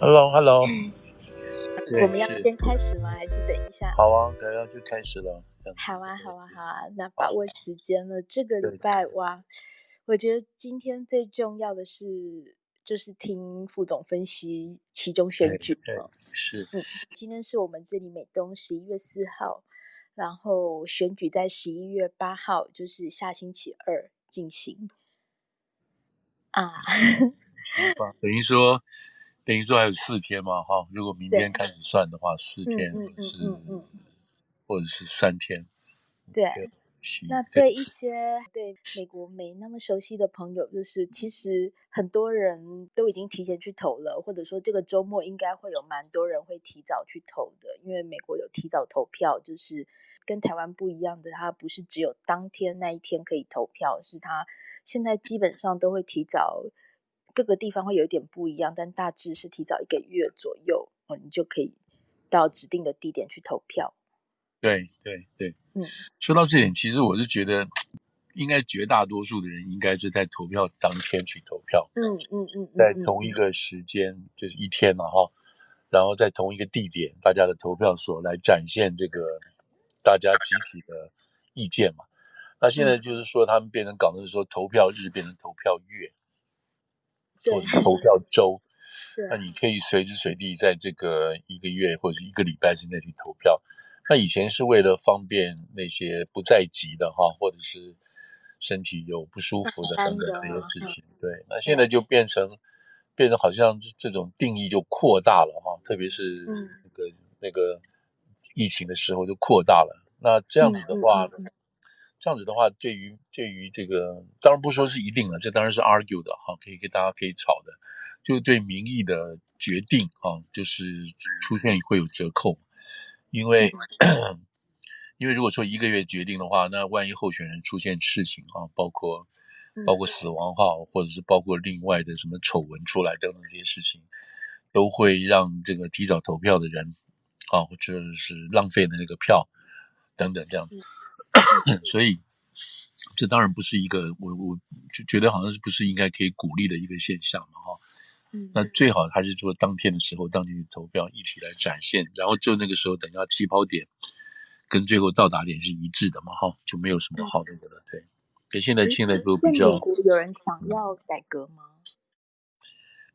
Hello，Hello，我们要先开始吗？还是等一下？好啊，等下就开始了。好啊，好啊，好啊，那把握时间了。这个礼拜哇，我觉得今天最重要的是，就是听副总分析其中选举。是，嗯，今天是我们这里美东十一月四号，然后选举在十一月八号，就是下星期二进行。啊，等于说。等于说还有四天嘛，哈，如果明天开始算的话，四天是，或者是三天。对，那对一 些对美国没那么熟悉的朋友，就是其实很多人都已经提前去投了，或者说这个周末应该会有蛮多人会提早去投的，因为美国有提早投票，就是跟台湾不一样的，它不是只有当天那一天可以投票，是它现在基本上都会提早。各个地方会有一点不一样，但大致是提早一个月左右，哦，你就可以到指定的地点去投票。对对对，嗯，说到这点，其实我是觉得，应该绝大多数的人应该是在投票当天去投票。嗯嗯嗯，在同一个时间，嗯、就是一天嘛，哈，然后在同一个地点，大家的投票所来展现这个大家集体的意见嘛。那现在就是说，他们变成搞的是说，投票日变成投票月。做投票周，那你可以随时随地在这个一个月或者一个礼拜之内去投票。那以前是为了方便那些不在籍的哈，或者是身体有不舒服的等等这些事情。对，那现在就变成变成好像这种定义就扩大了哈，特别是那个那个疫情的时候就扩大了。那这样子的话。这样子的话，对于对于这个，当然不说是一定了，这当然是 argue 的哈，可以跟大家可以吵的，就对民意的决定啊，就是出现会有折扣，因为 因为如果说一个月决定的话，那万一候选人出现事情啊，包括包括。死亡哈，或者是包括另外的什么丑闻出来等等这些事情，都会让这个提早投票的人啊，或者是浪费的那个票等等这样。所以，这当然不是一个我我就觉得好像是不是应该可以鼓励的一个现象嘛哈。嗯，那最好还是说当天的时候当天去投票，一起来展现，然后就那个时候等下起跑点跟最后到达点是一致的嘛哈，就没有什么好那个了。对，跟现在现在都比较有人想要改革吗？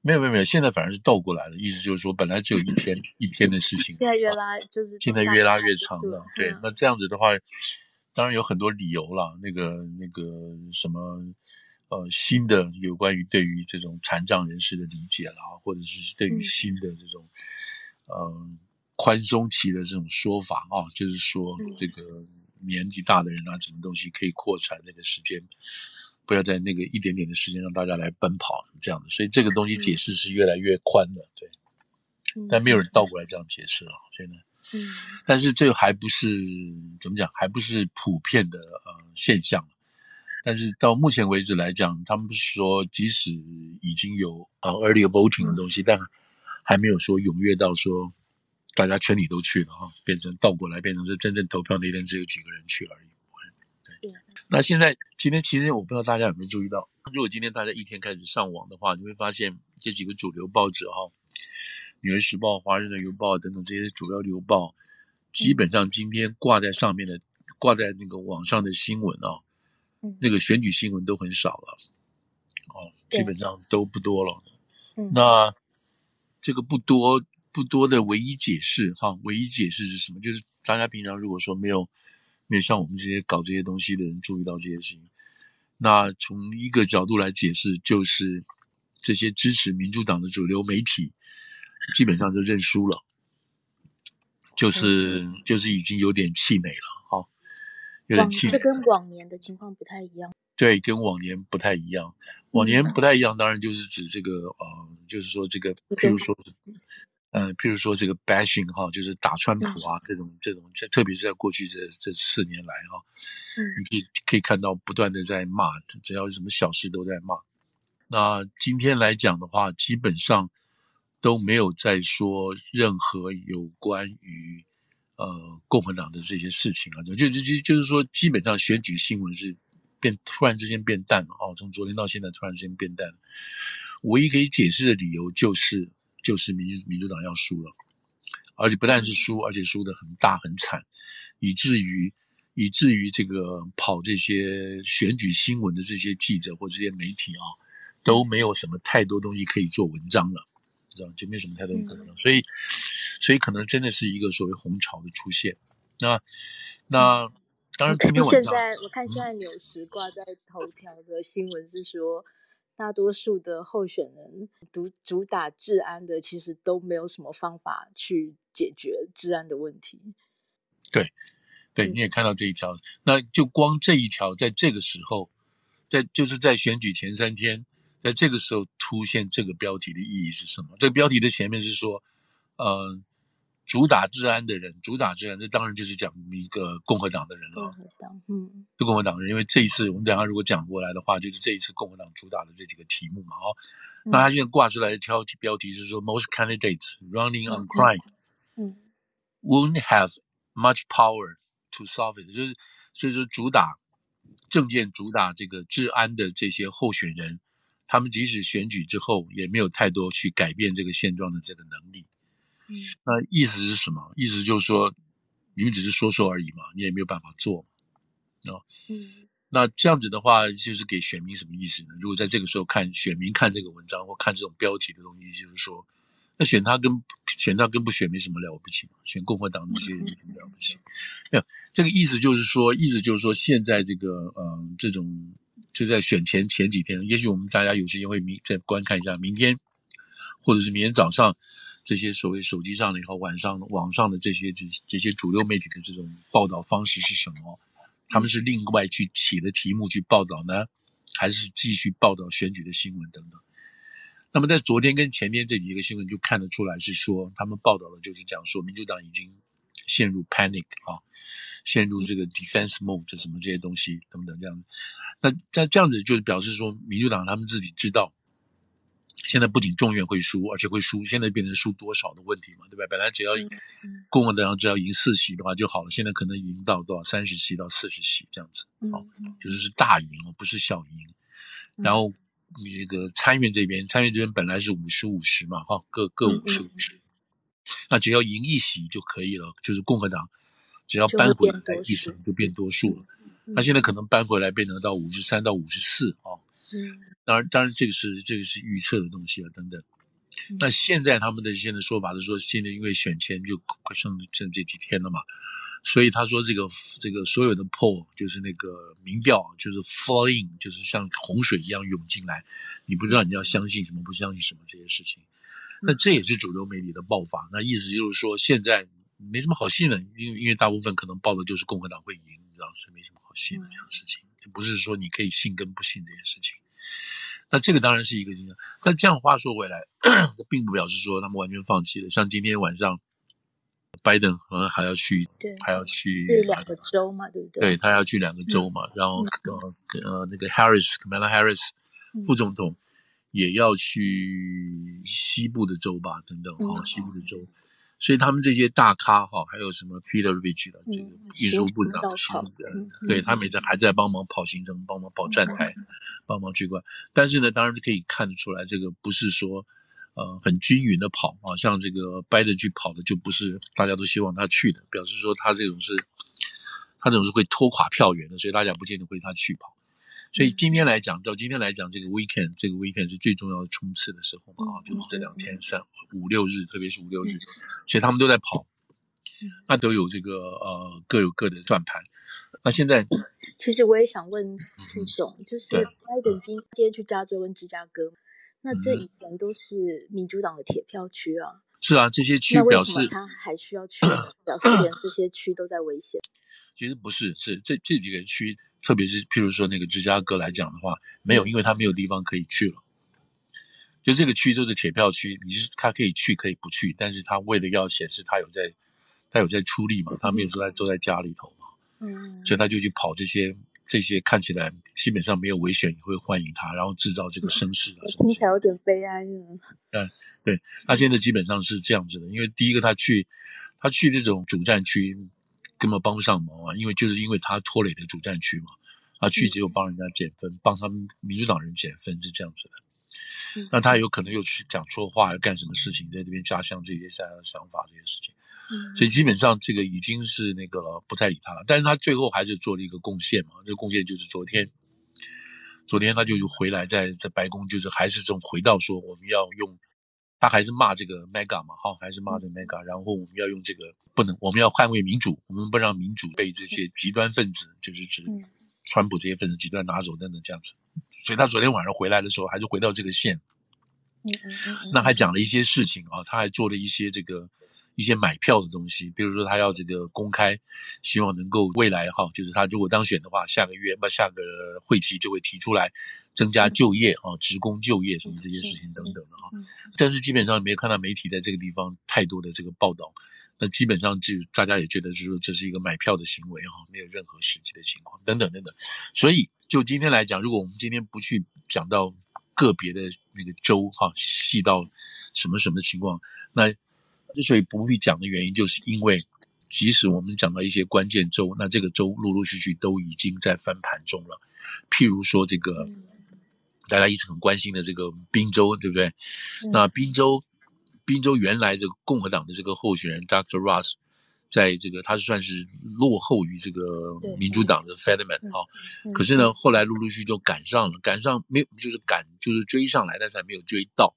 没有没有没有，现在反而是倒过来了，意思就是说本来只有一天一天的事情，现在越拉就是现在越拉越长了。对，那这样子的话。当然有很多理由啦，那个那个什么，呃，新的有关于对于这种残障人士的理解啦，或者是对于新的这种，嗯、呃，宽松期的这种说法啊，就是说这个年纪大的人啊，什么东西可以扩产那个时间，不要在那个一点点的时间让大家来奔跑这样的，所以这个东西解释是越来越宽的，对，但没有人倒。过来这样解释了，现在。嗯，但是这还不是怎么讲，还不是普遍的呃现象。但是到目前为止来讲，他们不是说即使已经有呃 early voting 的东西，但还没有说踊跃到说大家全体都去了哈，变成倒过来变成是真正投票那天只有几个人去而已。对，那现在今天其实我不知道大家有没有注意到，如果今天大家一天开始上网的话，你会发现这几个主流报纸哈。《纽约时报》《华盛顿邮报》等等这些主要邮报，基本上今天挂在上面的、挂在那个网上的新闻啊，那个选举新闻都很少了，哦，基本上都不多了。那这个不多不多的唯一解释哈，唯一解释是什么？就是大家平常如果说没有没有像我们这些搞这些东西的人注意到这些事情，那从一个角度来解释，就是这些支持民主党的主流媒体。基本上就认输了，就是就是已经有点气馁了，哈，有点气馁。这跟往年的情况不太一样。对，跟往年不太一样。往年不太一样，当然就是指这个，呃，就是说这个，譬如说，呃，譬如说这个 bashing 哈，就是打川普啊，这种这种，特别是在过去这这四年来哈，你可以可以看到不断的在骂，只要有什么小事都在骂。那今天来讲的话，基本上。都没有再说任何有关于呃共和党的这些事情啊，就就就就是说，基本上选举新闻是变突然之间变淡了哦，从昨天到现在突然之间变淡了。唯一可以解释的理由就是就是民民主党要输了，而且不但是输，而且输得很大很惨，以至于以至于这个跑这些选举新闻的这些记者或这些媒体啊，都没有什么太多东西可以做文章了，知道就没什么太多可能，嗯、所以所以可能真的是一个所谓红潮的出现。那那、嗯、当然今天晚上，现在我看现在有时挂在头条的新闻是说。大多数的候选人主主打治安的，其实都没有什么方法去解决治安的问题。对，对，你也看到这一条，嗯、那就光这一条，在这个时候，在就是在选举前三天，在这个时候出现这个标题的意义是什么？这个标题的前面是说，呃。主打治安的人，主打治安，这当然就是讲一个共和党的人了。共和党，嗯，是共和党人，因为这一次我们等下如果讲过来的话，就是这一次共和党主打的这几个题目嘛，哦，嗯、那他现在挂出来的挑标题是说、嗯、，Most candidates running on crime，嗯，won't have much power to solve it，就是所以说主打政见主打这个治安的这些候选人，他们即使选举之后，也没有太多去改变这个现状的这个能力。嗯，那意思是什么？意思就是说，你们只是说说而已嘛，你也没有办法做，哦，嗯，那这样子的话，就是给选民什么意思呢？如果在这个时候看选民看这个文章或看这种标题的东西，就是说，那选他跟选他跟不选没什么了不起嘛，选共和党那些人有什么了不起？没有，这个意思就是说，意思就是说，现在这个嗯，这种就在选前前几天，也许我们大家有时间会明再观看一下，明天或者是明天早上。这些所谓手机上的以后晚上网上的这些这这些主流媒体的这种报道方式是什么？他们是另外去起的题目去报道呢，还是继续报道选举的新闻等等？那么在昨天跟前天这几个新闻就看得出来是说，他们报道的就是讲说民主党已经陷入 panic 啊，陷入这个 defense mode 这什么这些东西等等这样。那那这样子就是表示说，民主党他们自己知道。现在不仅众院会输，而且会输。现在变成输多少的问题嘛，对吧？本来只要共和党只要赢四席的话就好了，现在可能赢到多少三十席到四十席这样子，好，就是是大赢哦，不是小赢。然后那个参院这边，参院这边本来是五十五十嘛，哈，各各五十五十，那只要赢一席就可以了，就是共和党只要扳回来一席就变多数了。那现在可能扳回来变成到五十三到五十四啊。嗯，当然，当然，这个是这个是预测的东西了，等等。那现在他们的现在说法是说，现在因为选前就快剩剩这几天了嘛，所以他说这个这个所有的 poll 就是那个民调，就是 flow in，就是像洪水一样涌进来，你不知道你要相信什么，不相信什么这些事情。那这也是主流媒体的爆发，那意思就是说现在没什么好信的，因为因为大部分可能报的就是共和党会赢，你知道，所以没什么好信的这样的事情。不是说你可以信跟不信这件事情，那这个当然是一个影响。那这样话说回来，并不表示说他们完全放弃了。像今天晚上，拜登可能还要去，对还要去两个州嘛，对不对？对，他要去两个州嘛，嗯、然后呃呃那个 Harris，Kamala Harris 副总统也要去西部的州吧，等等，好、嗯，西部的州。所以他们这些大咖哈，还有什么 Peter Buttigieg 的这个运输部长，是对他每次还在帮忙跑行程，帮忙跑站台，帮忙去关。但是呢，当然可以看得出来，这个不是说呃很均匀的跑啊，像这个 Biden 去跑的就不是大家都希望他去的，表示说他这种是，他这种是会拖垮票源的，所以大家不见得会他去跑。所以今天来讲，到今天来讲，这个 weekend 这个 weekend 是最重要的冲刺的时候嘛，啊，就是这两天三五六日，特别是五六日，所以他们都在跑，那都有这个呃各有各的转盘。那现在，其实我也想问副总，就是拜登今天去加州跟芝加哥，那这以前都是民主党的铁票区啊。是啊，这些区表示他还需要去，表示连这些区都在危险。其实不是，是这这几个区。特别是，譬如说那个芝加哥来讲的话，没有，因为他没有地方可以去了。就这个区都是铁票区，你是他可以去，可以不去，但是他为了要显示他有在，他有在出力嘛，他没有说他坐在家里头嘛，嗯，所以他就去跑这些这些看起来基本上没有危险也会欢迎他，然后制造这个声势啊什么。听起来有点悲哀呢。嗯，对，他现在基本上是这样子的，因为第一个他去，他去这种主战区。根本帮不上忙啊，因为就是因为他拖累的主战区嘛，他去只有帮人家减分，帮他们民主党人减分是这样子的。那他有可能又去讲错话，要干什么事情，在这边加强这些想想法这些事情。嗯，所以基本上这个已经是那个了，不太理他了。但是他最后还是做了一个贡献嘛，这个贡献就是昨天，昨天他就回来在在白宫，就是还是这种回到说我们要用，他还是骂这个 Mega 嘛，哈，还是骂这个 Mega，然后我们要用这个不能，我们要捍卫民主，我们不让民主被这些极端分子，就是指川普这些分子极端拿走等等这样子。所以他昨天晚上回来的时候，还是回到这个线，那还讲了一些事情啊，他还做了一些这个。一些买票的东西，比如说他要这个公开，希望能够未来哈，就是他如果当选的话，下个月不下个会期就会提出来增加就业啊，职工就业什么这些事情等等。但是基本上没有看到媒体在这个地方太多的这个报道，那基本上就大家也觉得就是说这是一个买票的行为哈，没有任何实际的情况等等等等。所以就今天来讲，如果我们今天不去讲到个别的那个州哈，细到什么什么情况，那。之所以不必讲的原因，就是因为即使我们讲到一些关键州，那这个州陆陆续续都已经在翻盘中了。譬如说，这个大家一直很关心的这个宾州，对不对？那宾州，宾州原来这个共和党的这个候选人 Dr. Ross，在这个他是算是落后于这个民主党的 Fetterman 啊，可是呢，后来陆陆续续就赶上了，赶上没有就是赶就是追上来，但是还没有追到。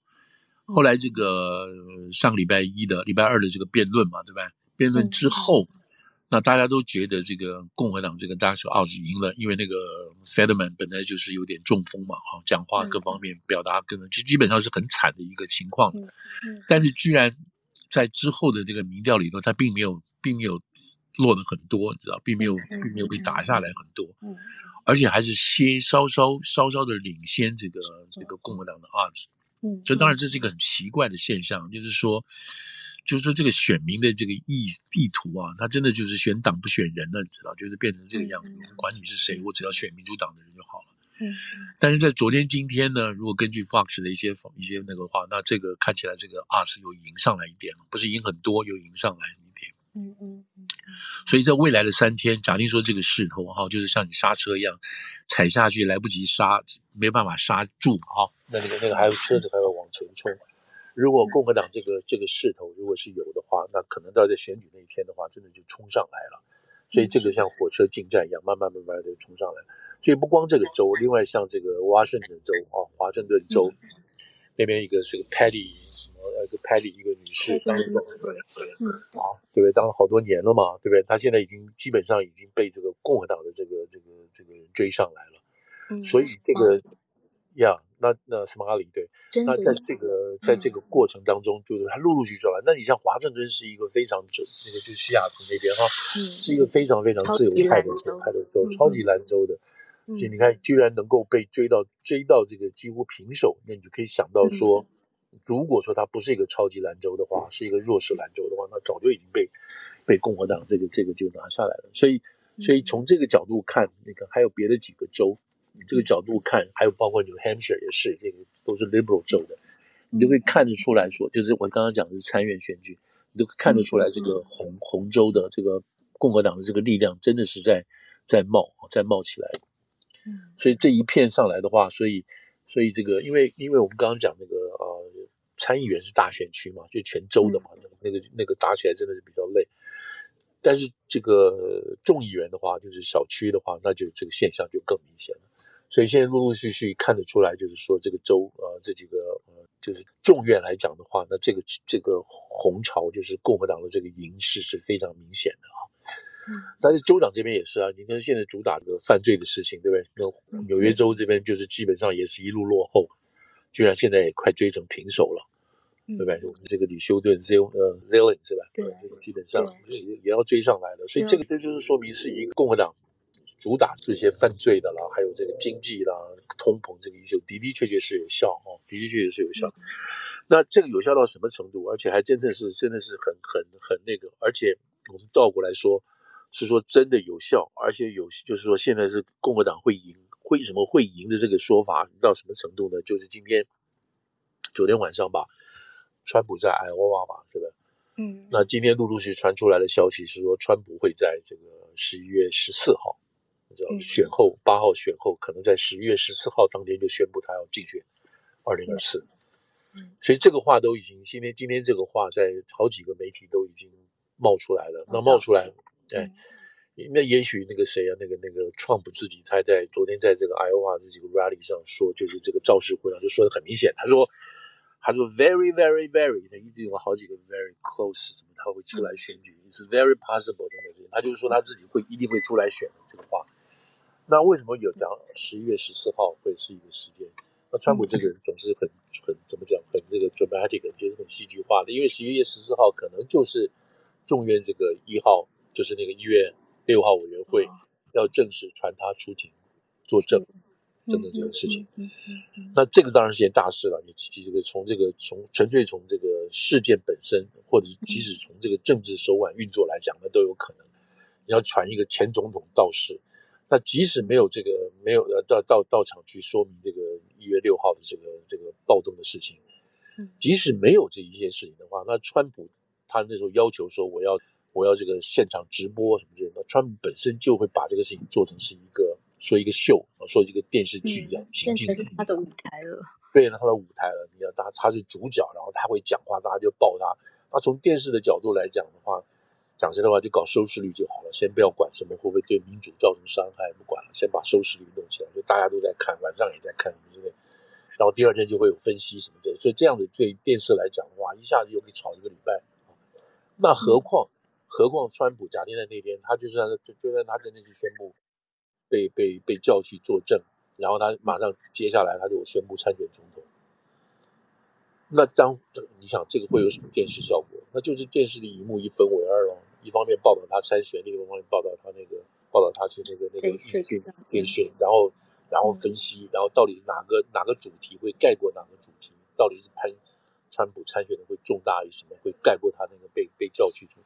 后来这个上礼拜一的礼拜二的这个辩论嘛，对吧？辩论之后，那大家都觉得这个共和党这个大手奥子赢了，因为那个 Fetterman 本来就是有点中风嘛，哈，讲话各方面表达根本就基本上是很惨的一个情况。但是居然在之后的这个民调里头，他并没有并没有落得很多，你知道，并没有并没有被打下来很多，而且还是先稍稍稍稍的领先这个这个共和党的奥子。嗯，这当然这是一个很奇怪的现象，就是说，就是说这个选民的这个意意图啊，他真的就是选党不选人了，你知道，就是变成这个样子。不管你是谁，我只要选民主党的人就好了。嗯，但是在昨天、今天呢，如果根据 Fox 的一些一些那个话，那这个看起来这个 Oz 又赢上来一点了，不是赢很多，又赢上来一点。嗯嗯嗯。所以在未来的三天，假定说这个势头哈，就是像你刹车一样踩下去来不及刹，没办法刹住哈，那那个那个还有车子还要往前冲。如果共和党这个这个势头如果是有的话，那可能到在选举那一天的话，真的就冲上来了。所以这个像火车进站一样，慢慢慢慢的冲上来。所以不光这个州，另外像这个华盛顿州啊，华盛顿州。那边一个是个 Patty 什么呃，一个 Patty 一个女士当总统，啊，对不对？当了好多年了嘛，对不对？她现在已经基本上已经被这个共和党的这个这个这个人追上来了，嗯、所以这个呀，那那斯马里对，那在这个在这个过程当中，就是他陆陆续续来。那你像华盛顿是一个非常州，那个就是西雅图那边哈，是一个非常非常自由派的派的州，超级兰州的。所以你看，居然能够被追到追到这个几乎平手，那你就可以想到说，如果说它不是一个超级兰州的话，是一个弱势兰州的话，那早就已经被被共和党这个这个就拿下来了。所以，所以从这个角度看，那个还有别的几个州，你这个角度看，还有包括 New Hampshire 也是，这个都是 Liberal 州的，你就会看得出来说，就是我刚刚讲的是参院选举，你都看得出来这个红红州的这个共和党的这个力量真的是在在冒在冒起来。所以这一片上来的话，所以所以这个，因为因为我们刚刚讲那个呃，参议员是大选区嘛，就全州的嘛，那个那个那个打起来真的是比较累。但是这个众议员的话，就是小区的话，那就这个现象就更明显了。所以现在陆陆续续看得出来，就是说这个州呃这几个呃就是众院来讲的话，那这个这个红潮就是共和党的这个赢势是非常明显的啊。但是州长这边也是啊，你看现在主打这个犯罪的事情，对不对？那纽约州这边就是基本上也是一路落后，居然现在也快追成平手了，对不对？我们这个李修顿 Zil 呃 Zilling 是吧？对，基本上也也要追上来了。所以这个这就是说明是一个共和党主打这些犯罪的啦，还有这个经济啦、通膨这个因素的的确确是有效哦，的的确确是有效。那这个有效到什么程度？而且还真的是真的是很很很那个，而且我们倒过来说。是说真的有效，而且有就是说现在是共和党会赢，为什么会赢的这个说法到什么程度呢？就是今天昨天晚上吧，川普在爱奥瓦吧，是吧？嗯，那今天陆陆续续传出来的消息是说，川普会在这个十一月十四号，你知道选后八号选后，可能在十一月十四号当天就宣布他要竞选二零二四。所以这个话都已经今天今天这个话在好几个媒体都已经冒出来了。那冒出来，哎，那也许那个谁啊，那个那个 Trump 自己他在昨天在这个 Iowa 这几个 rally 上说，就是这个肇事会上就说的很明显，他说他说 very very very，他一直有好几个 very close，什么他会出来选举，is very possible 等等，他就是说他自己会一定会出来选的这个话。那为什么有讲十一月十四号会是一个时间？那川普这个人总是很很怎么讲，很这个 dramatic，就是很戏剧化的。因为十一月十四号可能就是众院这个一号，就是那个一月六号委员会要正式传他出庭作证，证的这个事情。那这个当然是件大事了。你这个从这个从纯粹从这个事件本身，或者即使从这个政治手腕运作来讲，那都有可能。你要传一个前总统到世。那即使没有这个没有呃到到到场去说明这个一月六号的这个这个暴动的事情，即使没有这一些事情的话，那川普他那时候要求说我要我要这个现场直播什么之类的，那川普本身就会把这个事情做成是一个说一个秀啊，说一个电视剧一样，变成他的舞台了。对，他的舞台了。你看他他是主角，然后他会讲话，大家就抱他。那从电视的角度来讲的话。讲真的话，就搞收视率就好了，先不要管什么会不会对民主造成伤害，不管了，先把收视率弄起来，就大家都在看，晚上也在看，对不对？然后第二天就会有分析什么的，所以这样子对电视来讲的话，一下子又可以炒一个礼拜。那何况，何况川普假定在那天，他就算就就算他真的去宣布被被被叫去作证，然后他马上接下来他就宣布参选总统。那当你想这个会有什么电视效果？那就是电视的一幕一分为二喽。一方面报道他参选，另一方面报道他那个报道他是那个那个电讯电讯，然后然后分析，然后到底哪个哪个主题会盖过哪个主题？到底是潘川普参选的会重大于什么？会盖过他那个被被叫去出？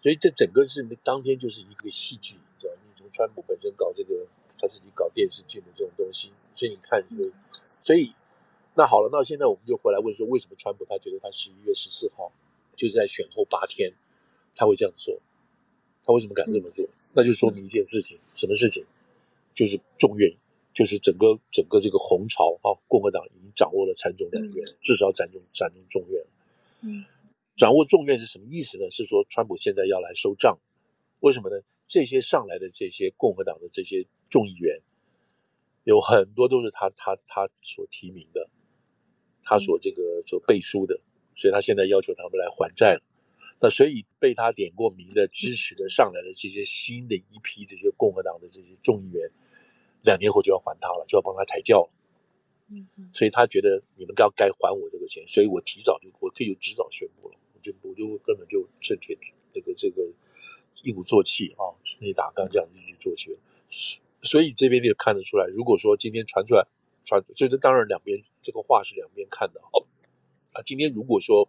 所以这整个是当天就是一个戏剧，你知道？川普本身搞这个他自己搞电视剧的这种东西，所以你看，所以所以那好了，那现在我们就回来问说，为什么川普他觉得他十一月十四号就是在选后八天？他会这样做，他为什么敢这么做？那就说明一件事情，什么事情？就是众院，就是整个整个这个红潮啊，共和党已经掌握了参众两院，至少掌中掌中众院。嗯，掌握众院是什么意思呢？是说川普现在要来收账，为什么呢？这些上来的这些共和党的这些众议员，有很多都是他他他所提名的，他所这个所背书的，所以他现在要求他们来还债了。那所以被他点过名的、支持的上来的这些新的一批这些共和党的这些众议员，两年后就要还他了，就要帮他抬轿了。嗯，所以他觉得你们该该还我这个钱，所以我提早就我可以就提早宣布了，我就我就根本就趁铁这个这个一鼓作气啊，那打刚这样一直做起来。所以这边就看得出来，如果说今天传出来传，所以这当然两边这个话是两边看的哦。啊，今天如果说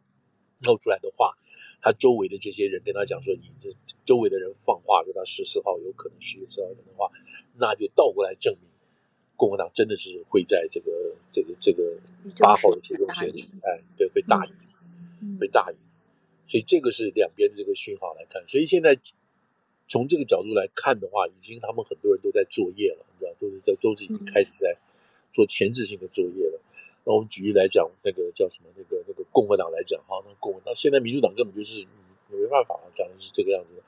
露出来的话。他周围的这些人跟他讲说：“你这周围的人放话说他十四号有可能十月十号的话，那就倒过来证明共和党真的是会在这个这个这个八号的这种选举，哎，对，会大赢，会大赢。所以这个是两边的这个讯号来看。所以现在从这个角度来看的话，已经他们很多人都在作业了，你知道，都是在都是已经开始在做前置性的作业了。”那我们举例来讲，那个叫什么？那个那个共和党来讲，哈，那共和党现在民主党根本就是没办法啊，讲的是这个样子的。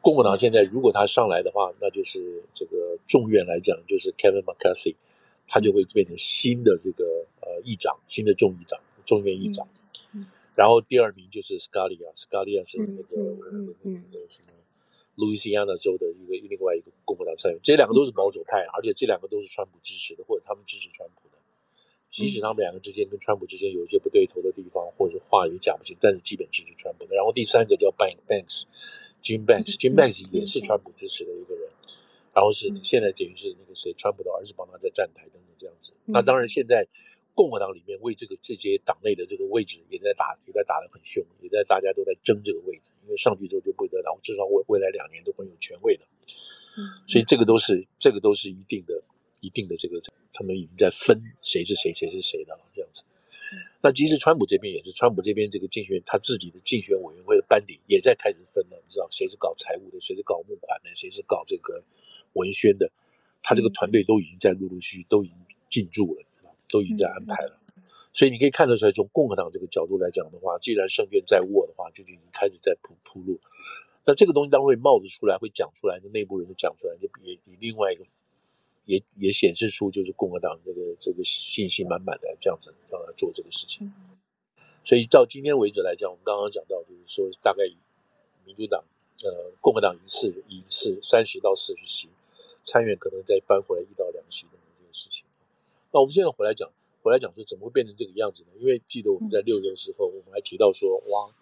共和党现在如果他上来的话，那就是这个众院来讲，就是 Kevin McCarthy，他就会变成新的这个呃议长，新的众议长，众院议长。嗯。然后第二名就是 Scalia，Scalia 是那个那个什么路易斯安那州的一个另外一个共和党参议员，这两个都是保守派，而且这两个都是川普支持的，或者他们支持川普的。即使他们两个之间跟川普之间有一些不对头的地方，或者话语讲不清，但是基本支持川普的。然后第三个叫 Bank Banks，Jim Banks，Jim Banks 也是川普支持的一个人。然后是现在等于是那个谁，川普的儿子帮他在站台等等这样子。那当然，现在共和党里面为这个这些党内的这个位置也在打，也在打得很凶，也在大家都在争这个位置，因为上去之后就不得了，至少未未来两年都很有权位的。所以这个都是这个都是一定的。一定的这个，他们已经在分谁是谁，谁是谁的了，这样子。那其实川普这边也是，川普这边这个竞选他自己的竞选委员会的班底也在开始分了，你知道谁是搞财务的，谁是搞募款的，谁是搞这个文宣的，他这个团队都已经在陆陆续续都已经进驻了，都已经在安排了。所以你可以看得出来，从共和党这个角度来讲的话，既然胜券在握的话，就已经开始在铺铺路。那这个东西当然会冒着出来，会讲出来，那内部人就讲出来，就也以另外一个也也显示出就是共和党这个这个信心满满的这样子让他做这个事情。所以到今天为止来讲，我们刚刚讲到就是说，大概民主党呃共和党赢四赢四三十到四十席，参院可能再搬回来一到两席的这件事情。那我们现在回来讲。回来讲说怎么会变成这个样子呢？因为记得我们在六月的时候，我们还提到说，哇，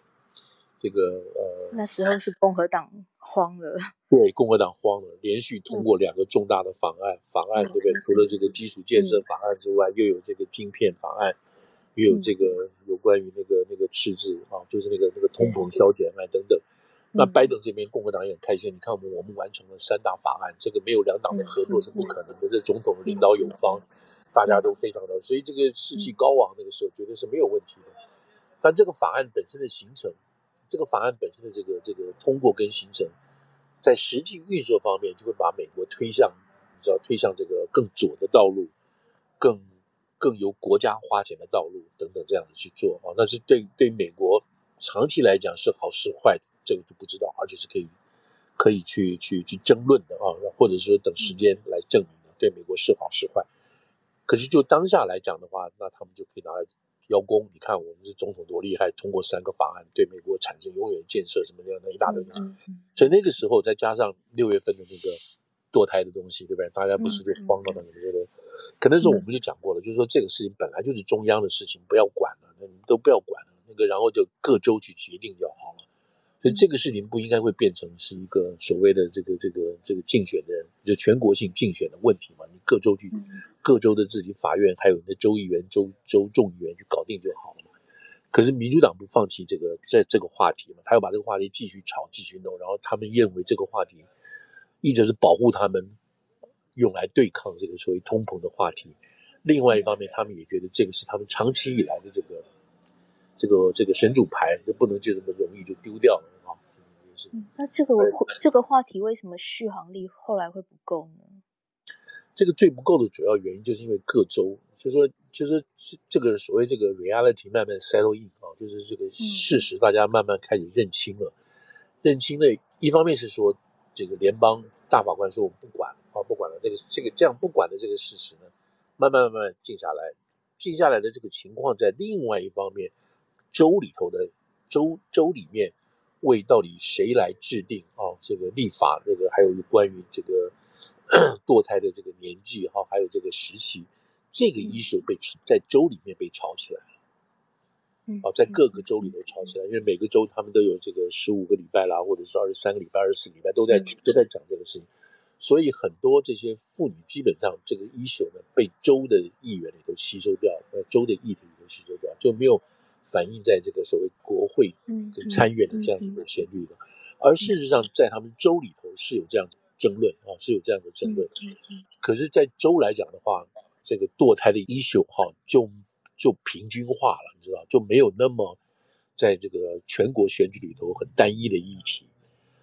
这个呃，那时候是共和党慌了，对，共和党慌了，连续通过两个重大的法案，法案对不对？除了这个基础建设法案之外，又有这个晶片法案，又有这个有关于那个那个赤字啊，就是那个那个通膨消减啊等等。那拜登这边共和党也很开心，你看我们我们完成了三大法案，这个没有两党的合作是不可能的，这总统领导有方。大家都非常的，所以这个士气高昂，那个时候绝对是没有问题的。但这个法案本身的形成，这个法案本身的这个这个通过跟形成，在实际运作方面，就会把美国推向，你知道，推向这个更左的道路，更更由国家花钱的道路等等这样子去做啊。那是对对美国长期来讲是好是坏，这个就不知道，而且是可以可以去去去争论的啊，或者是说等时间来证明的，对美国是好是坏。可是就当下来讲的话，那他们就可以拿来邀功。你看我们是总统多厉害，通过三个法案，对美国产生永远建设什么样的一大堆。嗯嗯。所以那个时候再加上六月份的那个堕胎的东西，对不对？大家不是就慌到那个觉得，可能是我们就讲过了，就是说这个事情本来就是中央的事情，不要管了，那你们都不要管个然后就各州去决定就好了。所以这个事情不应该会变成是一个所谓的这个这个这个竞选的就全国性竞选的问题嘛？你各州去，各州的自己法院还有你的州议员、州州众议员去搞定就好了嘛。可是民主党不放弃这个在这个话题嘛，他要把这个话题继续炒、继续弄，然后他们认为这个话题一直是保护他们用来对抗这个所谓通膨的话题。另外一方面，他们也觉得这个是他们长期以来的这个。这个这个神主牌就不能就这么容易就丢掉了啊！嗯，那这个这个话题为什么续航力后来会不够呢？这个最不够的主要原因就是因为各州，就是说，就是说这个所谓这个 reality 慢慢 settle in 啊，就是这个事实大家慢慢开始认清了。嗯、认清了，一方面是说这个联邦大法官说我们不管啊，不管了，这个这个这样不管的这个事实呢，慢慢慢慢静下来，静下来的这个情况，在另外一方面。州里头的州州里面，为到底谁来制定啊？这个立法，这个还有关于这个 堕胎的这个年纪哈，还有这个时期，这个 issue 被在州里面被炒起来了。啊，在各个州里头吵起来，因为每个州他们都有这个十五个礼拜啦，或者是二十三个礼拜、二十四个礼拜都在都在讲这个事情，所以很多这些妇女基本上这个 issue 呢，被州的议员里头吸收掉，呃，州的议题里头吸收掉，就没有。反映在这个所谓国会跟参院的这样子的旋律的，而事实上在他们州里头是有这样的争论啊，是有这样的争论。可是，在州来讲的话，这个堕胎的 issue 哈，就就平均化了，你知道，就没有那么在这个全国选举里头很单一的议题。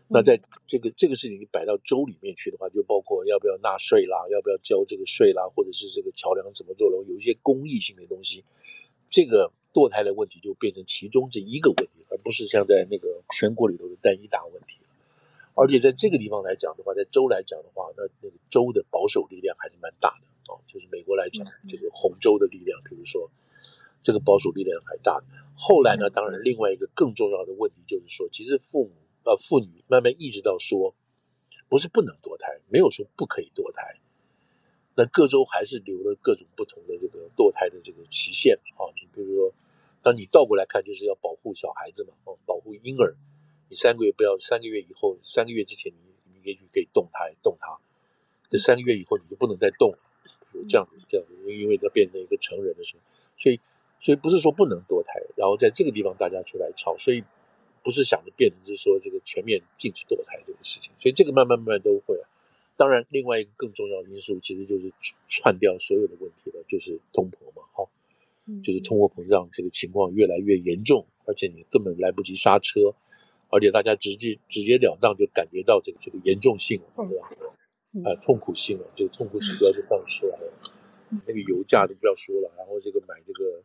那在这个这个事情你摆到州里面去的话，就包括要不要纳税啦，要不要交这个税啦，或者是这个桥梁怎么做了，有一些公益性的东西，这个。堕胎的问题就变成其中这一个问题，而不是像在那个全国里头的单一大问题。而且在这个地方来讲的话，在州来讲的话，那那个州的保守力量还是蛮大的啊。就是美国来讲，这个红州的力量，比如说这个保守力量还大。后来呢，当然另外一个更重要的问题就是说，其实父母呃妇女慢慢意识到说，不是不能堕胎，没有说不可以堕胎。那各州还是留了各种不同的这个堕胎的这个期限啊。你比如说。当你倒过来看，就是要保护小孩子嘛，哦，保护婴儿。你三个月不要，三个月以后，三个月之前你你也许可以动胎动他，这三个月以后你就不能再动了。有这样子这样子，因为他变成一个成人的时候，所以所以不是说不能堕胎，然后在这个地方大家出来吵，所以不是想着变成是说这个全面禁止堕胎这个事情，所以这个慢慢慢慢都会。当然，另外一个更重要的因素其实就是串掉所有的问题了，就是通膨嘛，哈。就是通货膨胀这个情况越来越严重，而且你根本来不及刹车，而且大家直接直截了当就感觉到这个这个严重性了，对吧？啊，痛苦性了，这个痛苦指标就放出来了。那个油价就不要说了，然后这个买这个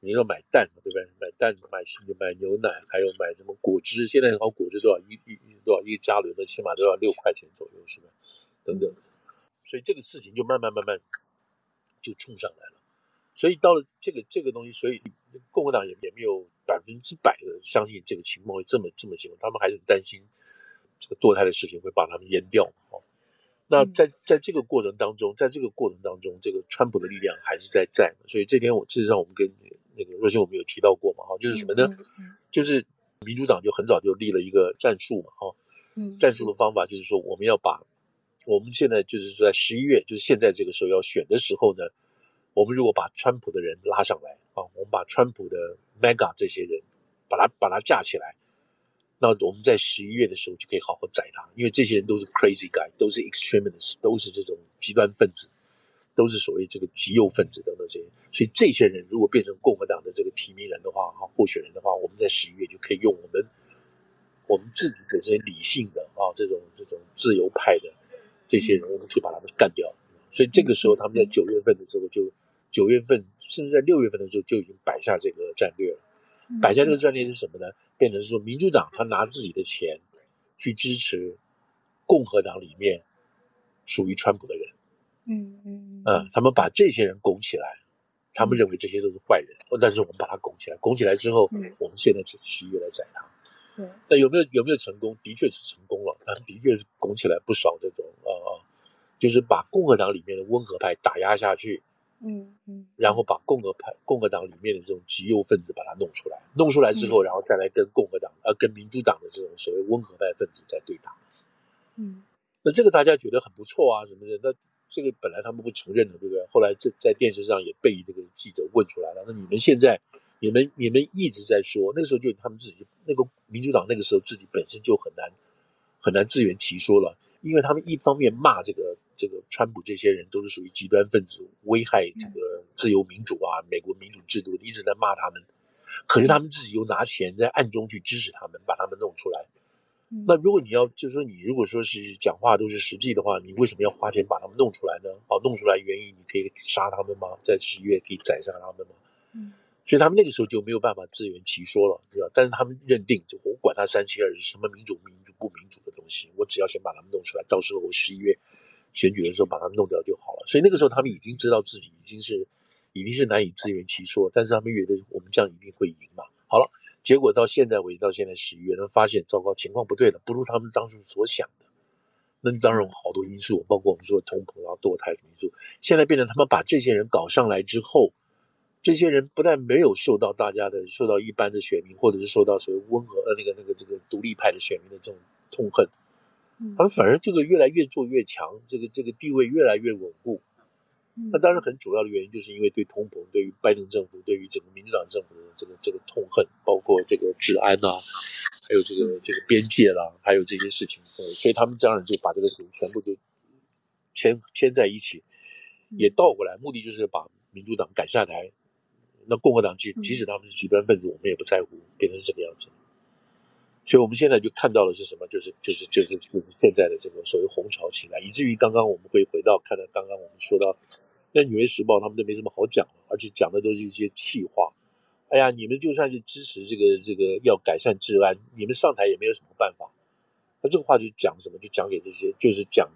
你要买蛋嘛，对不对？买蛋、买买牛奶，还有买什么果汁？现在好果汁多少一一多少一加仑的，起码都要六块钱左右，是吧？等等，所以这个事情就慢慢慢慢就冲上来了。所以到了这个这个东西，所以共和党也也没有百分之百的相信这个情况会这么这么情况，他们还是担心这个堕胎的事情会把他们淹掉。那在在这个过程当中，在这个过程当中，这个川普的力量还是在在。所以这天我事实上我们跟那个若星我们有提到过嘛，哈，就是什么呢？就是民主党就很早就立了一个战术嘛，哈，战术的方法就是说，我们要把我们现在就是在十一月，就是现在这个时候要选的时候呢，我们如果把川普的人拉上来啊，我们把川普的 mega 这些人把他把他架起来。那我们在十一月的时候就可以好好宰他，因为这些人都是 crazy guy，都是 extremists，都是这种极端分子，都是所谓这个极右分子等等这些。所以这些人如果变成共和党的这个提名人的话，哈，候选人的话，我们在十一月就可以用我们我们自己的这些理性的啊这种这种自由派的这些人，我们可以把他们干掉。所以这个时候他们在九月份的时候就九月份，甚至在六月份的时候就已经摆下这个战略了。摆下这个战略是什么呢？变成是说，民主党他拿自己的钱去支持共和党里面属于川普的人，嗯嗯嗯，他们把这些人拱起来，他们认为这些都是坏人，但是我们把他拱起来，拱起来之后，我们现在是十一月来宰他。那有没有有没有成功？的确是成功了，他的确是拱起来不少这种啊啊，就是把共和党里面的温和派打压下去。嗯嗯，然后把共和派、共和党里面的这种极右分子把它弄出来，弄出来之后，然后再来跟共和党、呃，跟民主党的这种所谓温和派分子在对打。嗯，那这个大家觉得很不错啊，什么的？那这个本来他们不承认的，对不对？后来这在电视上也被这个记者问出来了。那你们现在，你们你们一直在说，那个时候就他们自己那个民主党那个时候自己本身就很难很难自圆其说了，因为他们一方面骂这个。这个川普这些人都是属于极端分子，危害这个自由民主啊，美国民主制度，一直在骂他们。可是他们自己又拿钱在暗中去支持他们，把他们弄出来。那如果你要就是说，你如果说是讲话都是实际的话，你为什么要花钱把他们弄出来呢？哦，弄出来原因你可以杀他们吗？在十一月可以宰杀他们吗？嗯，所以他们那个时候就没有办法自圆其说了，对吧？但是他们认定，就我管他三七二十一，什么民主、民主不民主的东西，我只要先把他们弄出来，到时候我十一月。选举的时候把他们弄掉就好了，所以那个时候他们已经知道自己已经是已经是难以自圆其说，但是他们觉得我们这样一定会赢嘛。好了，结果到现在为止，到现在十一月，他发现糟糕，情况不对了，不如他们当初所想的。那当然有好多因素，包括我们说的通膨啊、堕胎什么因素，现在变成他们把这些人搞上来之后，这些人不但没有受到大家的、受到一般的选民，或者是受到所谓温和呃那个那个这个独立派的选民的这种痛恨。他们反而这个越来越做越强，这个这个地位越来越稳固。那当然很主要的原因就是因为对通膨、对于拜登政府、对于整个民主党政府的这个这个痛恨，包括这个治安啊，还有这个这个边界啦，还有这些事情，所以他们当然就把这个事情全部就牵牵在一起，也倒过来，目的就是把民主党赶下台。那共和党即即使他们是极端分子，我们也不在乎，变成是这个样子。所以我们现在就看到的是什么？就是就是就是就是现在的这个所谓红潮起来，以至于刚刚我们会回到看到刚刚我们说到，那《纽约时报》他们都没什么好讲了，而且讲的都是一些气话。哎呀，你们就算是支持这个这个要改善治安，你们上台也没有什么办法。那这个话就讲什么？就讲给这些就是讲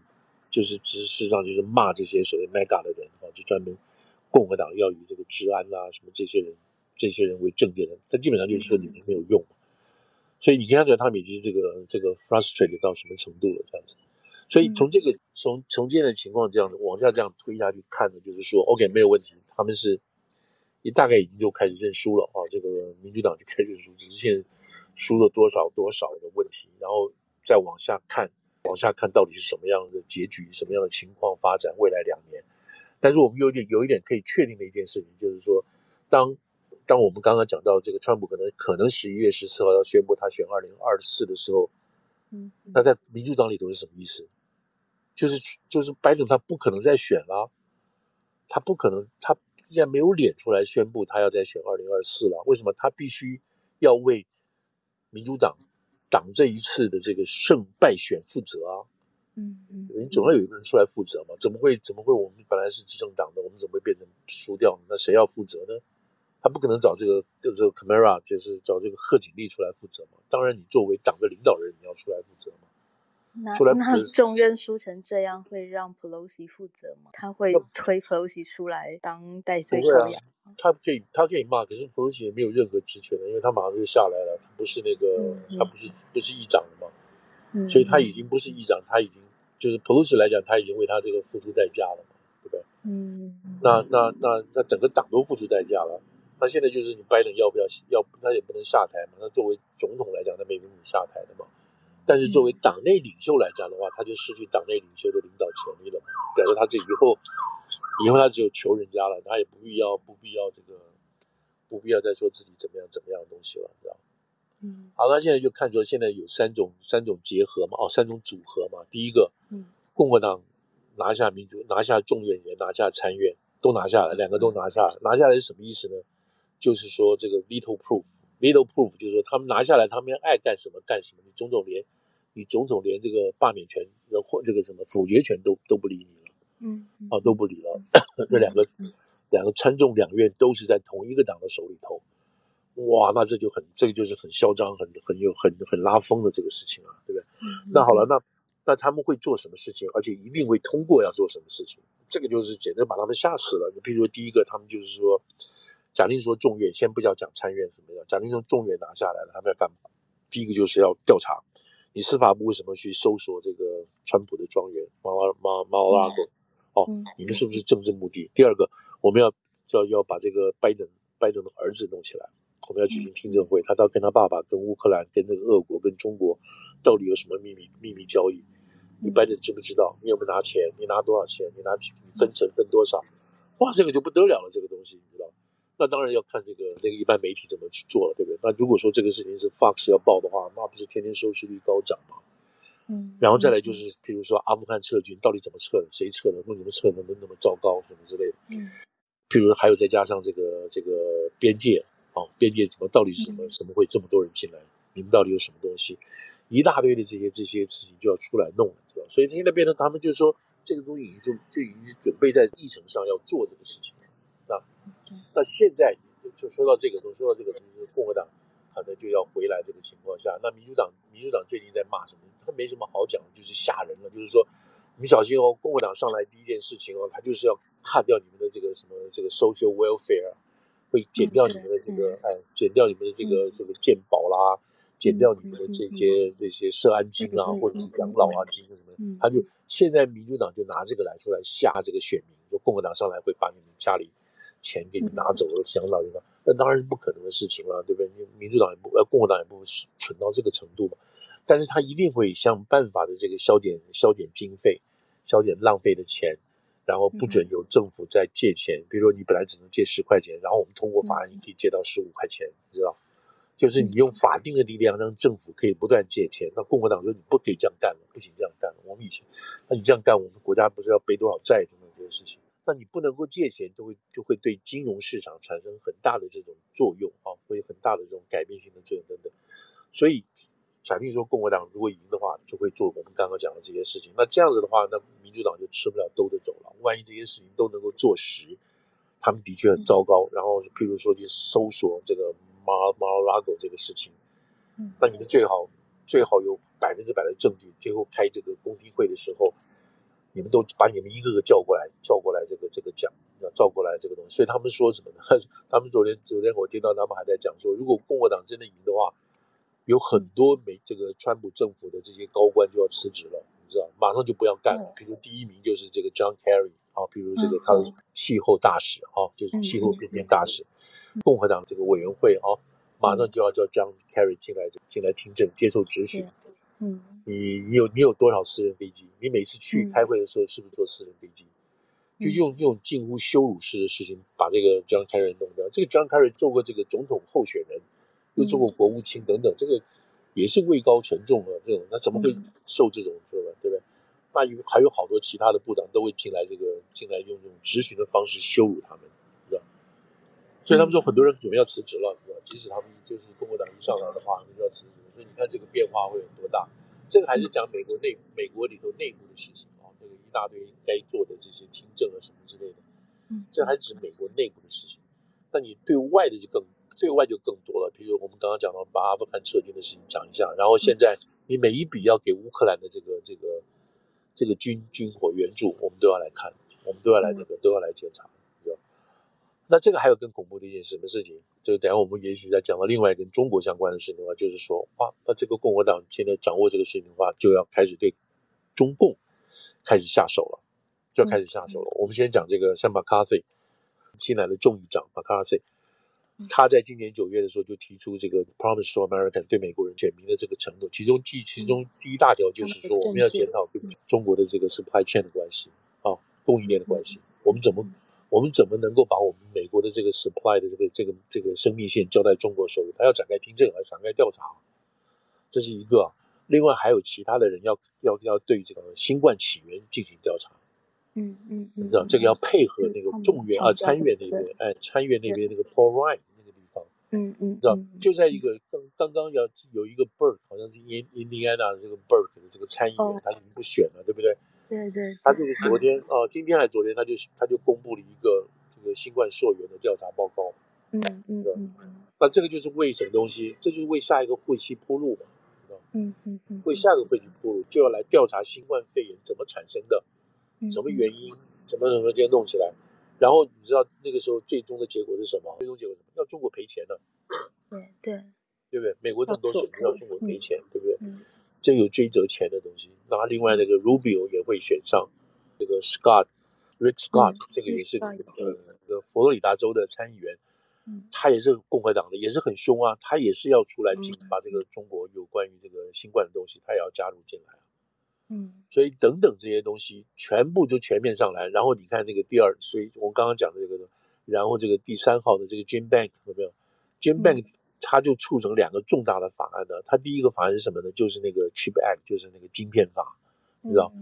就是事实上就是骂这些所谓 MAGA 的人啊，就专门共和党要以这个治安啊什么这些人这些人为政界的，他基本上就是说你们没有用。所以你看着他们已经这个这个 frustrated 到什么程度了这样子，所以从这个从从这样的情况这样子往下这样推下去看呢，就是说 OK 没有问题，他们是你大概已经就开始认输了啊，这个民主党就开始认输，只是现在输了多少多少的问题，然后再往下看，往下看到底是什么样的结局，什么样的情况发展，未来两年，但是我们有点有一点可以确定的一件事情，就是说当。当我们刚刚讲到这个川普可能可能十一月十四号要宣布他选二零二四的时候，嗯，那在民主党里头是什么意思？就是就是拜登他不可能再选了，他不可能，他应该没有脸出来宣布他要再选二零二四了。为什么？他必须要为民主党党这一次的这个胜败选负责啊。嗯嗯，你总要有一个人出来负责嘛？怎么会怎么会？我们本来是执政党的，我们怎么会变成输掉呢？那谁要负责呢？他不可能找这个就是 Camara，就是找这个贺锦丽出来负责嘛。当然，你作为党的领导人，你要出来负责嘛。那那众院输成这样，会让 Pelosi 负责吗？他会推 Pelosi 出来当代罪羔羊？他可以，他可以骂，可是 Pelosi 也没有任何职权的，因为他马上就下来了，他不是那个，嗯嗯、他不是不是议长了嘛，嗯、所以他已经不是议长，他已经就是 Pelosi 来讲，他已经为他这个付出代价了嘛，对不对？嗯，那那那那整个党都付出代价了，那现在就是你拜登要不要要，他也不能下台嘛，他作为总统来讲，他没给你下台的嘛。但是作为党内领袖来讲的话，他就失去党内领袖的领导权利了嘛，表示他这以后，以后他只有求人家了，他也不必要不必要这个，不必要再说自己怎么样怎么样的东西了，知道？嗯，好，那现在就看出现在有三种三种结合嘛，哦，三种组合嘛。第一个，嗯，共和党拿下民主，拿下众议院，拿下参院，都拿下来，两个都拿下来，拿下来是什么意思呢？就是说这个 veto proof，veto proof 就是说他们拿下来，他们爱干什么干什么，你总统连你总统连这个罢免权或这个什么否决权都都不理你了，嗯，啊都不理了，这两个两个参众两院都是在同一个党的手里头，哇，那这就很这个就是很嚣张，很很有很很拉风的这个事情啊，对不对？那好了，那那他们会做什么事情，而且一定会通过要做什么事情？这个就是简直把他们吓死了。你比如说第一个，他们就是说。假定说众院，先不叫讲参院什么的，假定说众院拿下来了，他们要干嘛？第一个就是要调查，你司法部为什么去搜索这个川普的庄园马拉马马拉狗？哦，你们是不是政治目的？第二个，我们要要要把这个拜登拜登的儿子弄起来，我们要举行听证会，他到跟他爸爸、跟乌克兰、跟那个俄国、跟中国到底有什么秘密秘密交易？你拜登知不知道？你有没有拿钱？你拿多少钱？你拿你分成分多少？哇，这个就不得了了，这个东西你知道？那当然要看这个那个一般媒体怎么去做了，对不对？那如果说这个事情是 Fox 要报的话，那不是天天收视率高涨吗？嗯，然后再来就是，比如说阿富汗撤军到底怎么撤的，谁撤的，为什么撤的那么那么糟糕，什么之类的。嗯，譬如还有再加上这个这个边界啊，边界怎么到底是什么，什么会这么多人进来？你们到底有什么东西？一大堆的这些这些事情就要出来弄了？所以现在变成他们就是说，这个东西已经就就已经准备在议程上要做这个事情。那现在就说到这个，都说到这个，就是共和党可能就要回来这个情况下，那民主党民主党最近在骂什么？他没什么好讲，就是吓人了，就是说你小心哦，共和党上来第一件事情哦，他就是要砍掉你们的这个什么这个 social welfare，会减掉你们的这个哎，减掉你们的这个这个健保啦，减掉你们的这些这些社安金啊，或者是养老啊金什么，他就现在民主党就拿这个来出来吓这个选民，说共和党上来会把你们家里。钱给你拿走了，想老人家，那当然是不可能的事情了，对不对？民主党也不，呃，共和党也不会蠢到这个程度嘛。但是他一定会想办法的，这个削减削减经费，削减浪费的钱，然后不准有政府再借钱。比如说你本来只能借十块钱，然后我们通过法案，你可以借到十五块钱，你知道？就是你用法定的力量让政府可以不断借钱。那共和党说你不可以这样干了，不行这样干了。我们以前，那你这样干，我们国家不是要背多少债等等这些事情？那你不能够借钱，都会就会对金融市场产生很大的这种作用啊，会有很大的这种改变性的作用等等。所以，假定说共和党如果赢的话，就会做我们刚刚讲的这些事情。那这样子的话，那民主党就吃不了兜着走了。万一这些事情都能够做实，他们的确很糟糕。然后，譬如说去搜索这个马马拉狗这个事情，那你们最好最好有百分之百的证据，最后开这个公听会的时候。你们都把你们一个个叫过来，叫过来这个这个讲，要叫过来这个东西。所以他们说什么呢？他们昨天昨天我听到他们还在讲说，如果共和党真的赢的话，有很多美这个川普政府的这些高官就要辞职了，你知道，马上就不要干了。比如第一名就是这个 John Kerry 啊，比如这个他的气候大使啊，就是气候变迁大使，共和党这个委员会啊，马上就要叫 John Kerry 进来进来听证，接受质询。嗯，你你有你有多少私人飞机？你每次去开会的时候是不是坐私人飞机？就用用近乎羞辱式的事情把这个 John Kerry 弄掉。这个 John Kerry 做过这个总统候选人，又做过国务卿等等，这个也是位高权重的这种，那怎么会受这种对吧？对不对？那有还有好多其他的部长都会进来这个进来用这种质询的方式羞辱他们，知道？所以他们说很多人准备要辞职了，知道？即使他们就是共和党一上来的话，他们就要辞职。所以你看这个变化会有多大？这个还是讲美国内美国里头内部的事情啊，这个一大堆该做的这些听证啊什么之类的，嗯，这还是指美国内部的事情。那你对外的就更对外就更多了。比如我们刚刚讲到把阿富汗撤军的事情讲一下，然后现在你每一笔要给乌克兰的这个这个这个军军火援助，我们都要来看，我们都要来那个都要来检查。那这个还有更恐怖的一件什么事情？就等下我们也许再讲到另外跟中国相关的事情的话，就是说，哇，那这个共和党现在掌握这个事情的话，就要开始对中共开始下手了，就要开始下手了。嗯、我们先讲这个，像马卡锡新来的众议长马卡锡，他在今年九月的时候就提出这个 Promise to America 对美国人简明的这个承诺，其中第其中第一大条就是说，我们要检讨跟中国的这个 supply chain 的关系啊，供应链的关系，我们怎么？我们怎么能够把我们美国的这个 supply 的这个这个这个生命线交在中国手里？他要展开听证，还要展开调查，这是一个。另外还有其他的人要要要对这个新冠起源进行调查。嗯嗯，你知道这个要配合那个众院啊参院那边哎参院那边那个 Paul Ryan 那个地方。嗯嗯，知道就在一个刚刚刚要有一个 Burke 好像是印印第安纳的这个 Burke 的这个参议员，他已经不选了，对不对？对对，他就是昨天哦，今天还是昨天，他就他就公布了一个这个新冠溯源的调查报告。嗯嗯嗯，那这个就是为什么东西？这就是为下一个会期铺路嘛，知道嗯嗯嗯，为下一个会期铺路，就要来调查新冠肺炎怎么产生的，什么原因，什么什么这些弄起来。然后你知道那个时候最终的结果是什么？最终结果什么？要中国赔钱的。对对，对不对？美国这么多选要中国赔钱，对不对？这有追责钱的东西，那另外那个 Rubio 也会选上，这个 Scott，Rick Scott，、嗯、这个也是、嗯、呃那个佛罗里达州的参议员，嗯、他也是共和党的，也是很凶啊，他也是要出来进，把这个中国有关于这个新冠的东西，他也要加入进来，嗯，所以等等这些东西全部就全面上来，然后你看那个第二，所以我刚刚讲的这个，然后这个第三号的这个 Jim Bank 有没有？Jim Bank、嗯。他就促成两个重大的法案呢。他第一个法案是什么呢？就是那个 Chip Act，就是那个晶片法，你知道？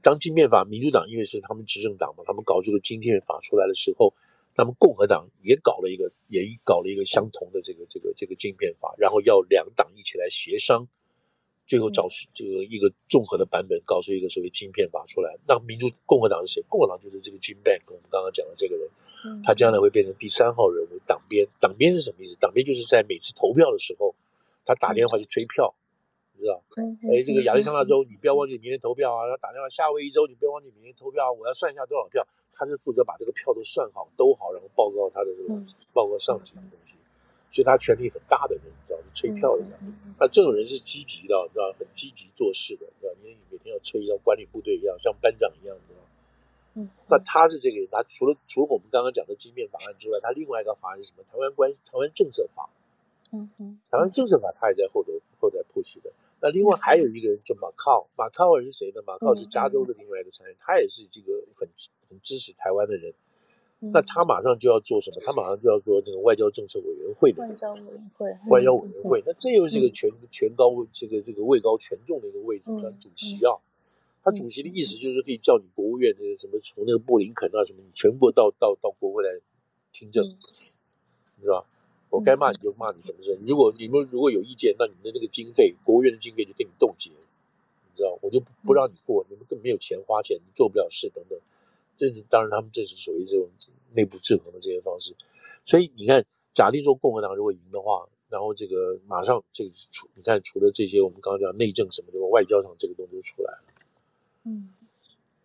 当晶片法，民主党因为是他们执政党嘛，他们搞这个晶片法出来的时候，那么共和党也搞了一个，也搞了一个相同的这个这个这个晶片法，然后要两党一起来协商。最后找出这个一个综合的版本，搞出一个所谓晶片法出来。那民主共和党是谁？共和党就是这个 Jim Bank，我们刚刚讲的这个人，他将来会变成第三号人物，党鞭。党鞭是什么意思？党鞭就是在每次投票的时候，他打电话去催票，你知道？哎，这个亚利桑那州，你不要忘记明天投票啊！然后打电话夏威夷州，你不要忘记明天投票，我要算一下多少票。他是负责把这个票都算好、都好，然后报告他的这个报告上级的东西。所以他权力很大的人，你知道是催票的。那这种人是积极的，知道很积极做事的，你知道因为你每天要催，要管理部队一样，像班长一样，知道嗯。那他是这个人，他除了除了我们刚刚讲的晶片法案之外，他另外一个法案是什么？台湾关台湾政策法。嗯嗯。台湾政策法他也在后头后台 push 的。那另外还有一个人叫马靠，马靠尔是谁呢？马靠是加州的另外一个参议员，他也是这个很很支持台湾的人。那他马上就要做什么？他马上就要做那个外交政策委员会的外交委员会，外交委员会。那这又是一个权权高这个这个位高权重的一个位置，他主席啊。他主席的意思就是可以叫你国务院那个什么从那个布林肯啊什么，你全部到到到国会来听证，是吧？我该骂你就骂你什么事？如果你们如果有意见，那你们的那个经费，国务院的经费就给你冻结，你知道？我就不不让你过，你们更没有钱花钱，你做不了事等等。这是当然，他们这是属于这种。内部制衡的这些方式，所以你看，假定说共和党如果赢的话，然后这个马上这个除你看，除了这些我们刚刚讲内政什么的，外交上这个东西就出来了。嗯，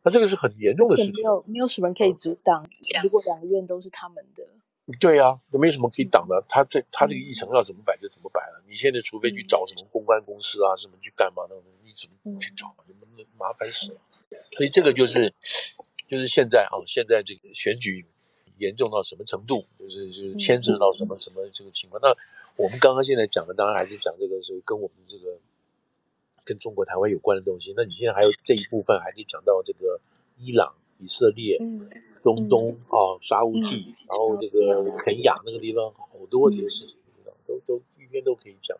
那这个是很严重的事情，没有没有什么可以阻挡。如果两个院都是他们的，对呀、啊，都没什么可以挡的。他这他这个议程要怎么摆就怎么摆了。你现在除非去找什么公关公司啊，什么去干嘛那种，你怎么去找？你们麻烦死了。所以这个就是就是现在啊，现在这个选举。严重到什么程度？就是就是牵扯到什么什么这个情况？那我们刚刚现在讲的，当然还是讲这个，是跟我们这个跟中国台湾有关的东西。那你现在还有这一部分，还可以讲到这个伊朗、以色列、中东啊、沙乌地，然后这个肯雅那个地方，好多这些事情，都都一边都可以讲。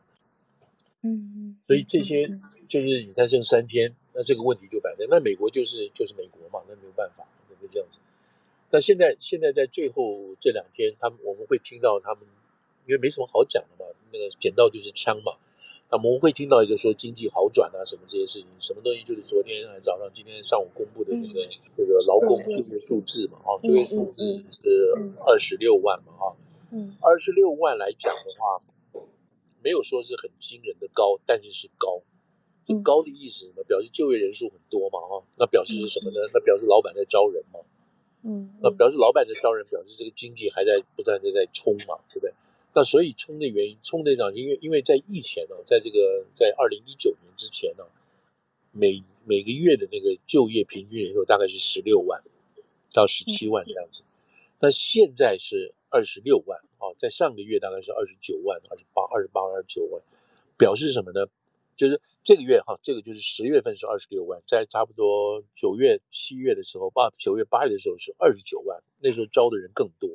嗯，所以这些就是你看剩三天，那这个问题就摆在那，美国就是就是美国嘛，那没有办法，那就这样子。那现在，现在在最后这两天，他们我们会听到他们，因为没什么好讲的嘛，那个捡到就是枪嘛。那我们会听到一个说经济好转啊，什么这些事情，什么东西就是昨天还早上，今天上午公布的那个这个劳工就业数字嘛，啊，就业数字是二十六万嘛，啊，嗯，二十六万来讲的话，没有说是很惊人的高，但是是高。这高的意思什么？表示就业人数很多嘛，哈，那表示是什么呢？那表示老板在招人嘛，嗯，那表示老板在招人，表示这个经济还在不断的在冲嘛，对不对？那所以冲的原因，冲的讲，因为因为在疫前呢，在这个在二零一九年之前呢，每每个月的那个就业平均人数大概是十六万到十七万这样子，那现在是二十六万啊，在上个月大概是二十九万、二十八、二十八、二十九万，表示什么呢？就是这个月哈，这个就是十月份是二十六万，在差不多九月、七月的时候，八九月、八月的时候是二十九万，那时候招的人更多。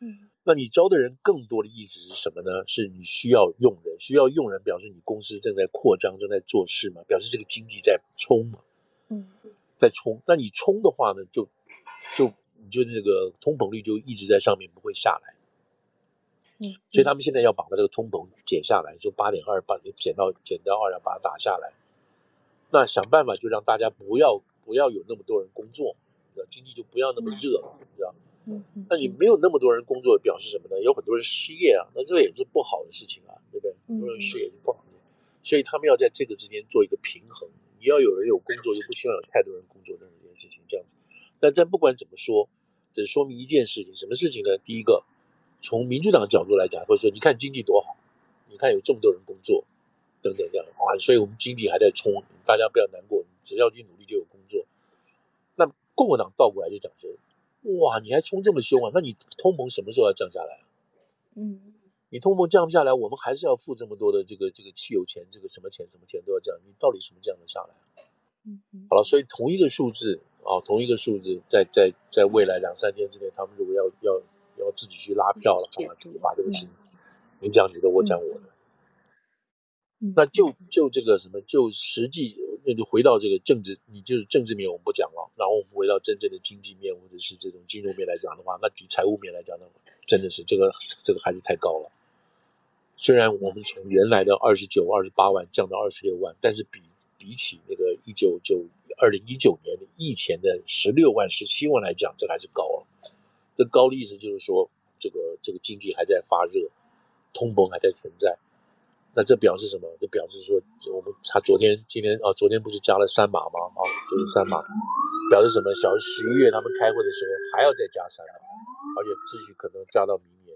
嗯，那你招的人更多的意思是什么呢？是你需要用人，需要用人，表示你公司正在扩张，正在做事嘛，表示这个经济在冲嘛。嗯，在冲。那你冲的话呢，就就你就那个通膨率就一直在上面，不会下来。嗯，所以他们现在要把这个通膨减下来，就八点二八减到减到二点八打下来。那想办法就让大家不要不要有那么多人工作，经济就不要那么热，嗯、你知道？嗯嗯。那你没有那么多人工作，表示什么呢？有很多人失业啊，那这也是不好的事情啊，对不对？很多人失业是不好的，所以他们要在这个之间做一个平衡。你要有人有工作，又不希望有太多人工作的这件事情，这样子。但但不管怎么说，只说明一件事情，什么事情呢？第一个。从民主党的角度来讲，或者说你看经济多好，你看有这么多人工作，等等这样啊，所以我们经济还在冲，大家不要难过，只要去努力就有工作。那共和党倒过来就讲说，哇，你还冲这么凶啊？那你通膨什么时候要降下来啊？嗯，你通膨降不下来，我们还是要付这么多的这个这个汽油钱，这个什么钱什么钱都要降，你到底什么降得下来嗯，好了，所以同一个数字啊，同一个数字，在在在未来两三天之内，他们如果要要。要自己去拉票了，好吧？就把这个事，你讲你的，我讲我的。那就就这个什么，就实际，那就回到这个政治，你就是政治面我们不讲了，然后我们回到真正的经济面或者是这种金融面来讲的话，那举财务面来讲呢，真的是这个这个还是太高了。虽然我们从原来的二十九、二十八万降到二十六万，但是比比起那个一九九二零一九年的疫前的十六万、十七万来讲，这还是高了。这高的意思就是说，这个这个经济还在发热，通膨还在存在。那这表示什么？这表示说，我们他昨天、今天啊，昨天不是加了三码吗？啊，就是三码，表示什么？小十一月他们开会的时候还要再加三码，而且继续可能加到明年。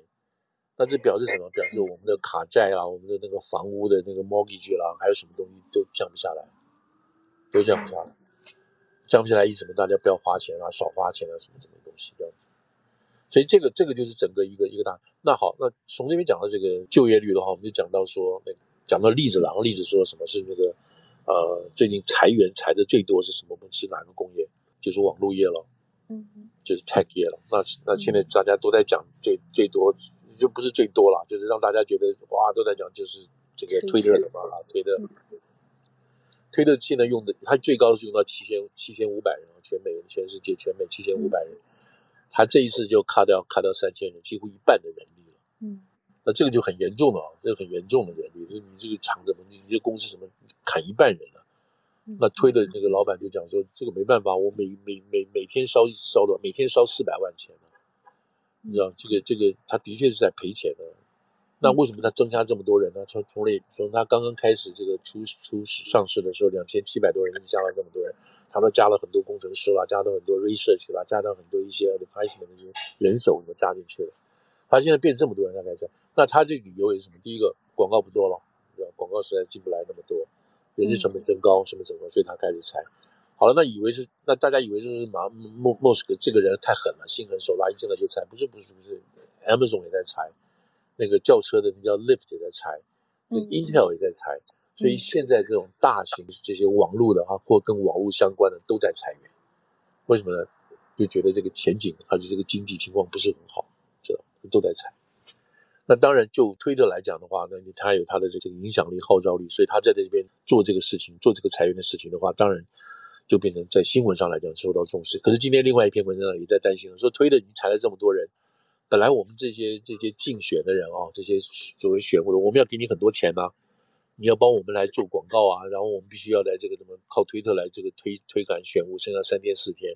那这表示什么？表示我们的卡债啊，我们的那个房屋的那个 mortgage 啦，还有什么东西都降不下来，都降不下来。降不下来意思什么？大家不要花钱啊，少花钱啊，什么什么东西这样。所以这个这个就是整个一个一个大。那好，那从这边讲到这个就业率的话，我们就讲到说，那个讲到例子了。然后例子说什么是那个呃，最近裁员裁的最多是什么？是哪个工业？就是网络业了，嗯，就是 tech 业了。那那现在大家都在讲最最多，就不是最多了，就是让大家觉得哇，都在讲就是这个推特的嘛，推特，推特现在用的，它最高是用到七千七千五百人，全美全世界全美七千五百人。他这一次就卡掉卡掉三千人，几乎一半的人力了。嗯，那这个就很严重了啊，这个很严重的人力，就你这个厂怎么，你这公司怎么砍一半人了？那推的那个老板就讲说，这个没办法，我每每每每天烧烧多少，每天烧四百万钱呢？你知道这个这个他的确是在赔钱的。那为什么他增加这么多人呢？从从那从他刚刚开始这个初初始上市的时候，两千七百多人，加了这么多人，他们加了很多工程师啦，加了很多 research 啦，加了很多一些的这些人手都加进去了。他现在变这么多人，大概在。那他这理由也是什么？第一个广告不多了，对吧？广告实在进不来那么多，人力成本增高，什么什么，所以他开始裁。好了，那以为是那大家以为就是马莫莫斯科这个人太狠了，心狠手辣，一进来就裁。不是不是不是，Amazon 也在裁。那个轿车的那叫 Lyft 也在裁，那个 Intel 也在裁，嗯、所以现在这种大型这些网络的啊，或跟网络相关的都在裁员。为什么呢？就觉得这个前景还是这个经济情况不是很好，这都在裁。那当然，就推特来讲的话，那他有他的这个影响力、号召力，所以他在这边做这个事情、做这个裁员的事情的话，当然就变成在新闻上来讲受到重视。可是今天另外一篇文章也在担心说，推特已经裁了这么多人。本来我们这些这些竞选的人啊，这些作为选务的，我们要给你很多钱呐、你要帮我们来做广告啊，然后我们必须要来这个什么靠推特来这个推推广选务，剩下三天四天，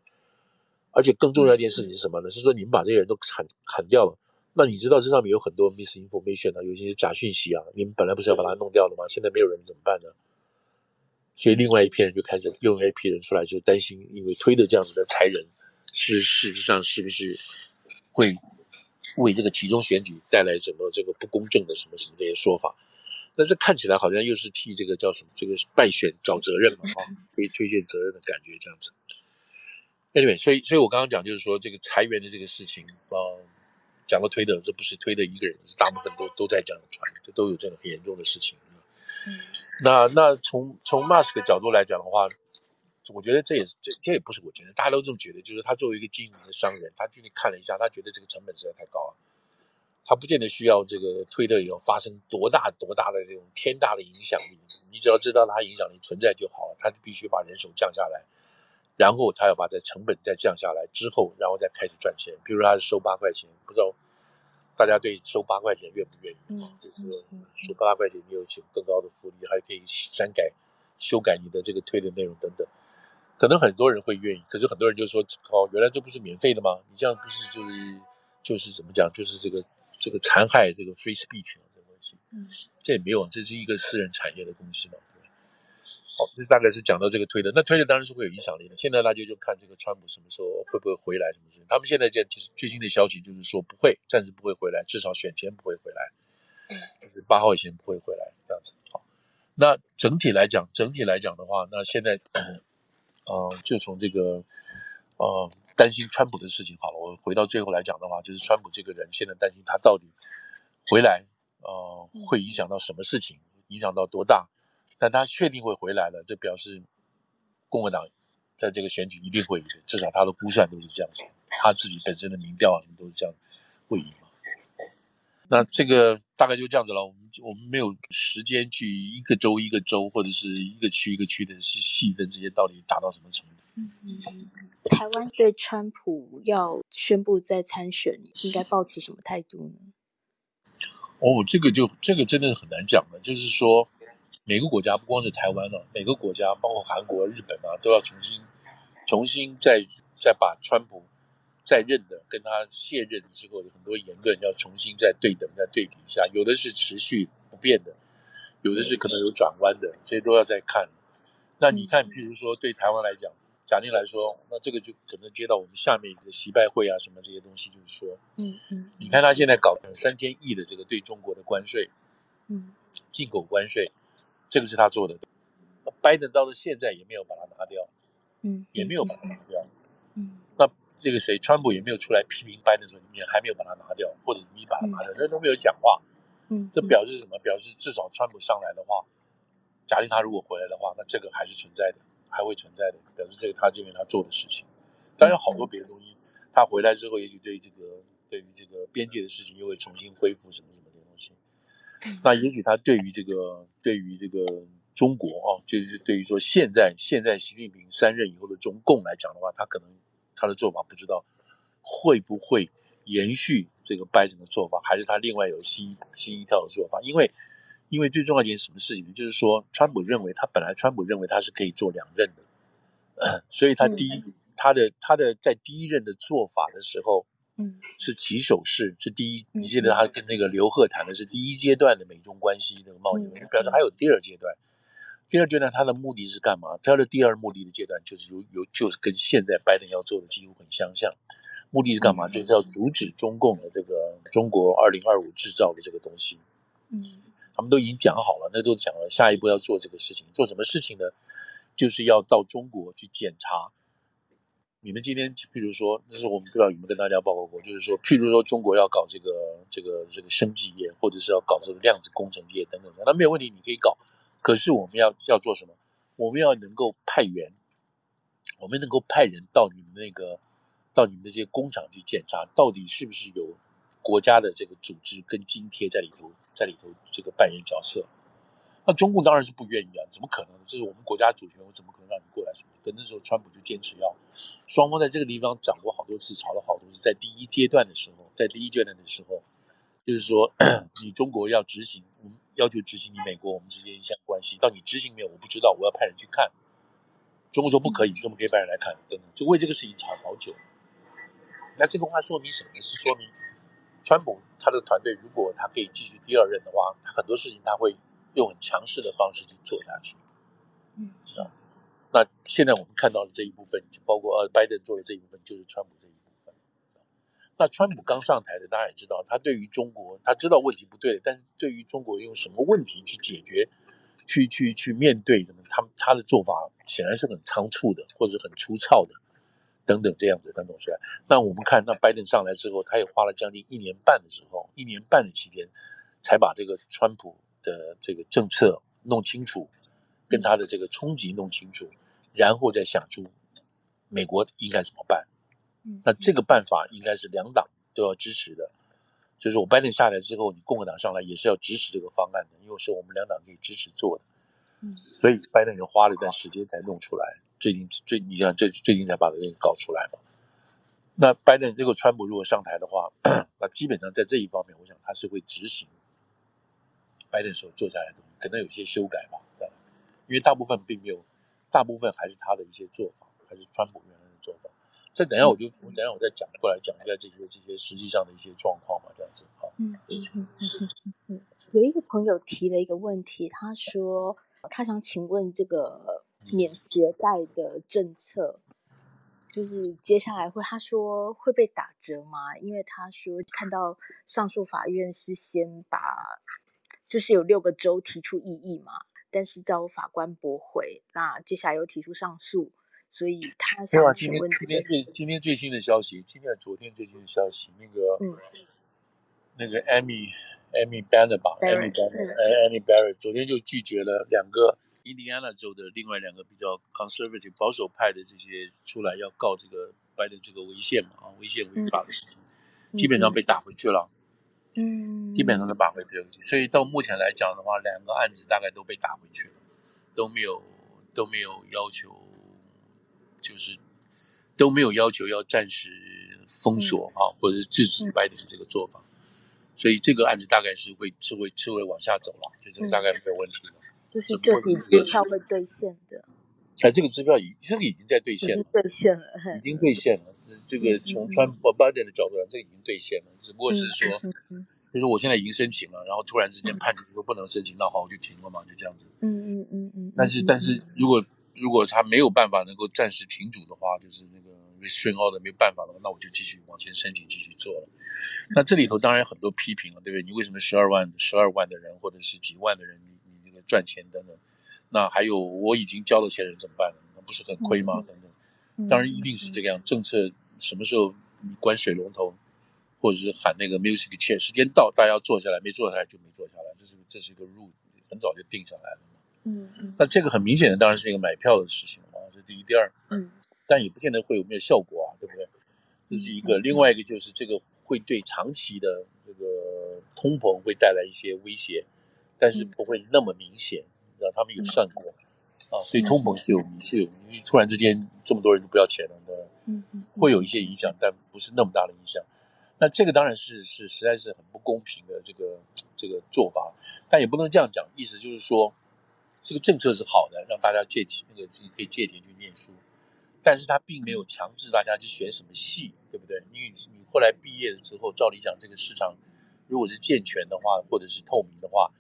而且更重要一件事情是什么呢？是说你们把这些人都砍砍掉了，那你知道这上面有很多 misinformation 啊，有一些假讯息啊，你们本来不是要把它弄掉的吗？现在没有人怎么办呢？所以另外一批人就开始用一批人出来，就担心，因为推的这样子的才人，是事实上是不是会为这个其中选举带来什么这个不公正的什么什么这些说法？但是看起来好像又是替这个叫什么这个败选找责任嘛，哈，推推卸责任的感觉这样子。Anyway，所以所以我刚刚讲就是说这个裁员的这个事情啊。呃讲到推的，这不是推的一个人，是大部分都都在这样传，这都有这种很严重的事情。嗯，那那从从马斯克的角度来讲的话，我觉得这也是这这也不是我觉得，大家都这么觉得，就是他作为一个经营的商人，他最近看了一下，他觉得这个成本实在太高了，他不见得需要这个推特以后发生多大多大的这种天大的影响力，你只要知道他影响力存在就好了，他就必须把人手降下来。然后他要把这成本再降下来之后，然后再开始赚钱。比如他是收八块钱，不知道大家对收八块钱愿不愿意？嗯，就是收八块钱，你有更高的福利，还可以删改、修改你的这个推的内容等等。可能很多人会愿意，可是很多人就说：“哦，原来这不是免费的吗？你这样不是就是就是怎么讲？就是这个这个残害这个 free speech 这个东西。”嗯，这也没有，这是一个私人产业的公司嘛。对好，这大概是讲到这个推的，那推的当然是会有影响力的。现在大家就看这个川普什么时候会不会回来，什么事情。他们现在这其实最新的消息就是说不会，暂时不会回来，至少选前不会回来，就是八号以前不会回来这样子。好，那整体来讲，整体来讲的话，那现在，呃，就从这个，呃，担心川普的事情好了。我回到最后来讲的话，就是川普这个人现在担心他到底回来，呃，会影响到什么事情，影响到多大？但他确定会回来了，这表示共和党在这个选举一定会赢，至少他的估算都是这样子，他自己本身的民调啊什么都是这样会赢嘛。那这个大概就这样子了。我们我们没有时间去一个州一个州或者是一个区一个区的去细分这些到底达到什么程度。台湾对川普要宣布再参选，应该抱持什么态度呢？哦，这个就这个真的很难讲了，就是说。每个国家不光是台湾了，啊，每个国家包括韩国、日本啊，都要重新、重新再再把川普在任的跟他卸任之后有很多言论要重新再对等、再对比一下。有的是持续不变的，有的是可能有转弯的，这些都要再看。那你看，譬如说对台湾来讲，假定来说，那这个就可能接到我们下面一个习拜会啊什么这些东西，就是说，嗯嗯，你看他现在搞三千亿的这个对中国的关税，嗯，进口关税。这个是他做的，拜登到了现在也没有把它拿掉，嗯，也没有把它拿掉，这个谁，川普也没有出来批评拜登说你还没有把它拿掉，或者你把它拿掉，那、嗯、都没有讲话，嗯，这表示什么？表示至少川普上来的话，假定他如果回来的话，那这个还是存在的，还会存在的，表示这个他认为他做的事情。当然有好多别的东西，他回来之后，也许对这个对于这个边界的事情又会重新恢复什么什么的东西。那也许他对于这个对于这个中国啊，就是对于说现在现在习近平三任以后的中共来讲的话，他可能他的做法不知道会不会延续这个拜登的做法，还是他另外有新新一套的做法？因为因为最重要一件什么事情，就是说川普认为他本来川普认为他是可以做两任的，所以他第一他的他的在第一任的做法的时候。嗯，是起手式，是第一。你记得他跟那个刘鹤谈的是第一阶段的美中关系那个贸易，表示还有第二阶段。第二阶段他的目的是干嘛？他的第二目的的阶段就是有有就是跟现在拜登要做的几乎很相像。目的是干嘛？就是要阻止中共的这个中国二零二五制造的这个东西。嗯，他们都已经讲好了，那都讲了，下一步要做这个事情，做什么事情呢？就是要到中国去检查。你们今天，譬如说，那是我们不知道有没有跟大家报告过，就是说，譬如说，中国要搞这个、这个、这个生技业，或者是要搞这个量子工程业等等的，那没有问题，你可以搞。可是我们要要做什么？我们要能够派员，我们能够派人到你们那个，到你们这些工厂去检查，到底是不是有国家的这个组织跟津贴在里头，在里头这个扮演角色。那中共当然是不愿意啊，怎么可能？这是我们国家主权，我怎么可能让你过来什么？可那时候川普就坚持要双方在这个地方讲过好多次，吵了好多次。在第一阶段的时候，在第一阶段的时候，就是说你中国要执行，我们要求执行你美国我们之间一项关系，到你执行没有？我不知道，我要派人去看。中国说不可以，中国可以派人来看，等等，就为这个事情吵好久。那这个话说明什么呢？是说明川普他的团队如果他可以继续第二任的话，他很多事情他会用很强势的方式去做下去。嗯啊，那现在我们看到的这一部分，就包括呃拜登做的这一部分，就是川普。那川普刚上台的，大家也知道，他对于中国，他知道问题不对，但是对于中国用什么问题去解决，去去去面对，他们他的做法显然是很仓促的，或者很粗糙的。等等这样子等等出来，那我们看，那拜登上来之后，他也花了将近一年半的时候，一年半的期间，才把这个川普的这个政策弄清楚，跟他的这个冲击弄清楚，然后再想出美国应该怎么办。那这个办法应该是两党都要支持的，就是我拜登下来之后，你共和党上来也是要支持这个方案的，因为是我们两党可以支持做的。嗯，所以拜登就花了一段时间才弄出来。最近最你像最最近才把这个搞出来嘛？那拜登这个川普如果上台的话，那基本上在这一方面，我想他是会执行拜登所做下来的东西，可能有些修改吧。因为大部分并没有，大部分还是他的一些做法，还是川普原来的做法。这等一下我就我等一下我再讲过来讲一下这些这些实际上的一些状况嘛，这样子啊。嗯嗯嗯嗯嗯。有一个朋友提了一个问题，他说他想请问这个。免学贷的政策，就是接下来会，他说会被打折吗？因为他说看到上诉法院是先把，就是有六个州提出异议嘛，但是遭法官驳回，那接下来又提出上诉，所以他想请问、这个，今天最今天最新的消息，今天昨天最新的消息，那个，嗯、那个 Amy Amy Banner 吧，Amy Banner，Amy Barrett 昨天就拒绝了两个。印第安纳州的另外两个比较 conservative 保守派的这些出来要告这个拜登这个违宪嘛啊违宪违法的事情，嗯，基本上被打回去了，嗯，基本上都。打回去了，所以到目前来讲的话，两个案子大概都被打回去了，都没有都没有要求，就是都没有要求要暂时封锁啊，嗯，或者是制止拜登这个做法，嗯，所以这个案子大概是会是会是会往下走了，就这个大概没有问题了。就是这笔支票会兑现的，哎，这个支票已这个已经在兑现了，兑现了，已经兑现了。这个从川普拜登的角度上，这个已经兑现了，只不过是说，就是说我现在已经申请了，然后突然之间判决说不能申请，那好，我就停了嘛，就这样子。嗯嗯嗯嗯。但是但是如果如果他没有办法能够暂时停止的话，就是那个 restrain order 没有办法的话，那我就继续往前申请，继续做了。那这里头当然有很多批评了，对不对？你为什么十二万十二万的人或者是几万的人？你你那个赚钱等等，那还有我已经交了钱的人怎么办呢？那不是很亏吗？等等，当然一定是这个样。政策什么时候你关水龙头，或者是喊那个 music chair，时间到大家要坐下来，没坐下来就没坐下来，这是这是一个 rule，很早就定下来了嘛。嗯嗯。那这个很明显的当然是一个买票的事情啊，这第一，第二，嗯，但也不见得会有没有效果啊，对不对？这是一个，另外一个就是这个会对长期的这个通膨会带来一些威胁。但是不会那么明显，让他们有算过啊，对通膨是有是有，因为突然之间这么多人都不要钱了，对，嗯嗯，会有一些影响，但不是那么大的影响。那这个当然是是实在是很不公平的这个这个做法，但也不能这样讲，意思就是说这个政策是好的，让大家借钱那个可以借钱去念书，但是他并没有强制大家去选什么系，对不对？因为你后来毕业的时候，照理讲这个市场如果是健全的话，或者是透明的话。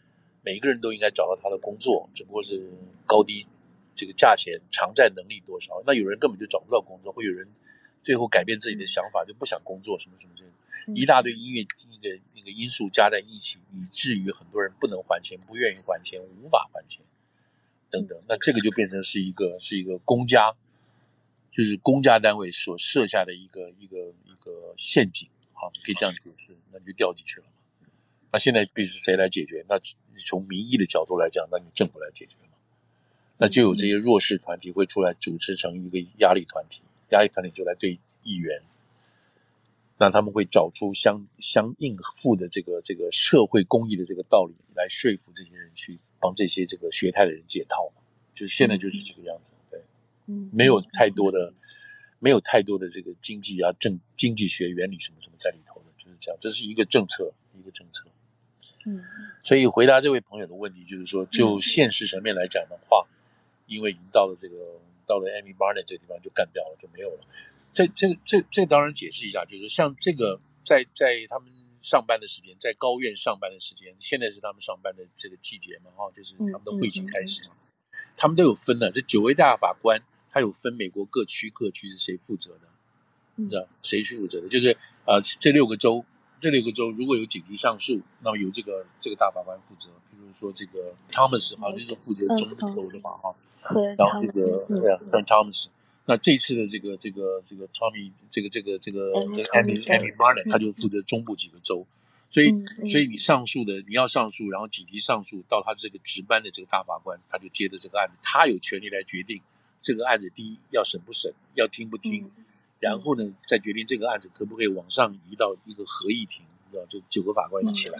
每一个人都应该找到他的工作，只不过是高低这个价钱、偿债能力多少。那有人根本就找不到工作，会有人最后改变自己的想法，就不想工作，什么什么这样，一大堆音乐那个那个因素加在一起，以至于很多人不能还钱，不愿意还钱，无法还钱等等。那这个就变成是一个是一个公家，就是公家单位所设下的一个一个一个陷阱啊，可以这样解释，那你就掉进去了嘛。那现在必须谁来解决？那你从民意的角度来讲，那你政府来解决嘛？那就有这些弱势团体会出来组织成一个压力团体，压力团体就来对议员，那他们会找出相相应付的这个这个社会公益的这个道理，来说服这些人去帮这些这个学贷的人解套嘛？就现在就是这个样子，对，嗯，没有太多的没有太多的这个经济啊政经济学原理什么什么在里头的，就是这样，这是一个政策，一个政策。嗯，所以回答这位朋友的问题，就是说，就现实层面来讲的话，因为已经到了这个到了 Amy Barnett 这个地方就干掉了，就没有了。这这这这当然解释一下，就是像这个在在他们上班的时间，在高院上班的时间，现在是他们上班的这个季节嘛，哈，就是他们的会期开始嘛，他们都有分的。这九位大法官，他有分美国各区各区是谁负责的，你知道谁去负责的？就是呃，这六个州，这六个州如果有紧急上诉，那么由这个这个大法官负责。比如说这个 Thomas 好像就是负责中部州的嘛，哈，然后这个对啊，Frank Thomas。那这次的这个这个这个 Tommy 这个这个这个这个 Amy Amy Barnett 他就负责中部几个州，所以所以你上诉的你要上诉，然后紧急上诉到他这个值班的这个大法官，他就接着这个案子，他有权利来决定这个案子第一要审不审，要听不听，然后呢再决定这个案子可不可以往上移到一个合议庭，你知道就九个法官一起来，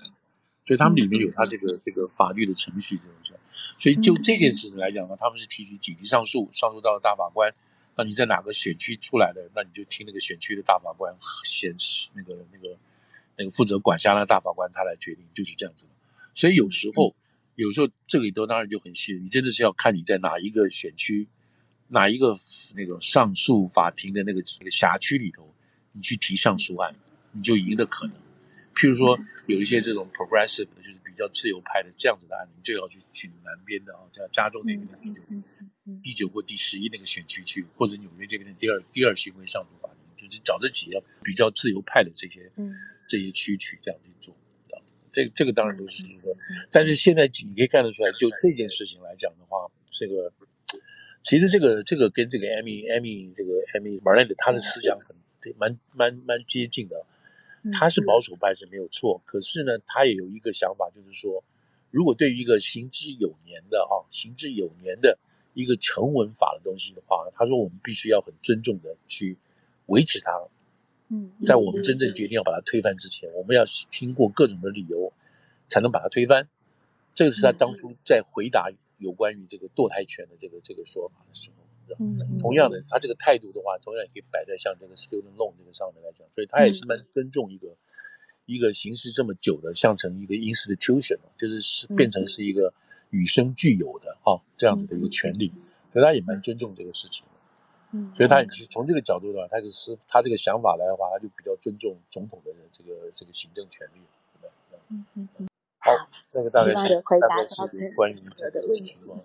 所以他们里面有他这个这个法律的程序这种事，所以就这件事情来讲呢，他们是提起紧急上诉，上诉到了大法官。那你在哪个选区出来的？那你就听那个选区的大法官显示那个那个那个负责管辖的大法官他来决定，就是这样子。所以有时候有时候这里头当然就很细，你真的是要看你在哪一个选区，哪一个那个上诉法庭的那个那个辖区里头，你去提上诉案，你就赢的可能。譬如说有一些这种 progressive 的，就是比较自由派的这样子的案，你就要去去南边的啊，叫加州那边的第九、第九或第十一那个选区去，或者纽约这边的第二第二巡回上诉法庭，就是找这几个比较自由派的这些这些区去这样去做。这这个当然都是一个，但是现在你可以看得出来，就这件事情来讲的话，这个其实这个这个跟这个 Amy Amy 这个 Amy Barnett 他的思想很蛮蛮蛮接近的。他是保守派是没有错，可是呢，他也有一个想法，就是说，如果对于一个行之有年的啊，行之有年的一个成文法的东西的话，他说我们必须要很尊重的去维持它。嗯，在我们真正决定要把它推翻之前，我们要听过各种的理由，才能把它推翻。这个是他当初在回答有关于这个堕胎权的这个这个说法的时候。嗯，同样的，他这个态度的话，同样也可以摆在像这个 student loan 这个上面来讲，所以他也是蛮尊重一个、嗯、一个行事这么久的，像成一个 institution，就是是变成是一个与生俱有的哈、这样子的一个权利，所以他也蛮尊重这个事情的。嗯，所以他也其实从这个角度的话，他就是他这个想法来的话，他就比较尊重总统的这个这个行政权利，对吧？嗯嗯嗯。好，那个大概是大概是关于这个情况。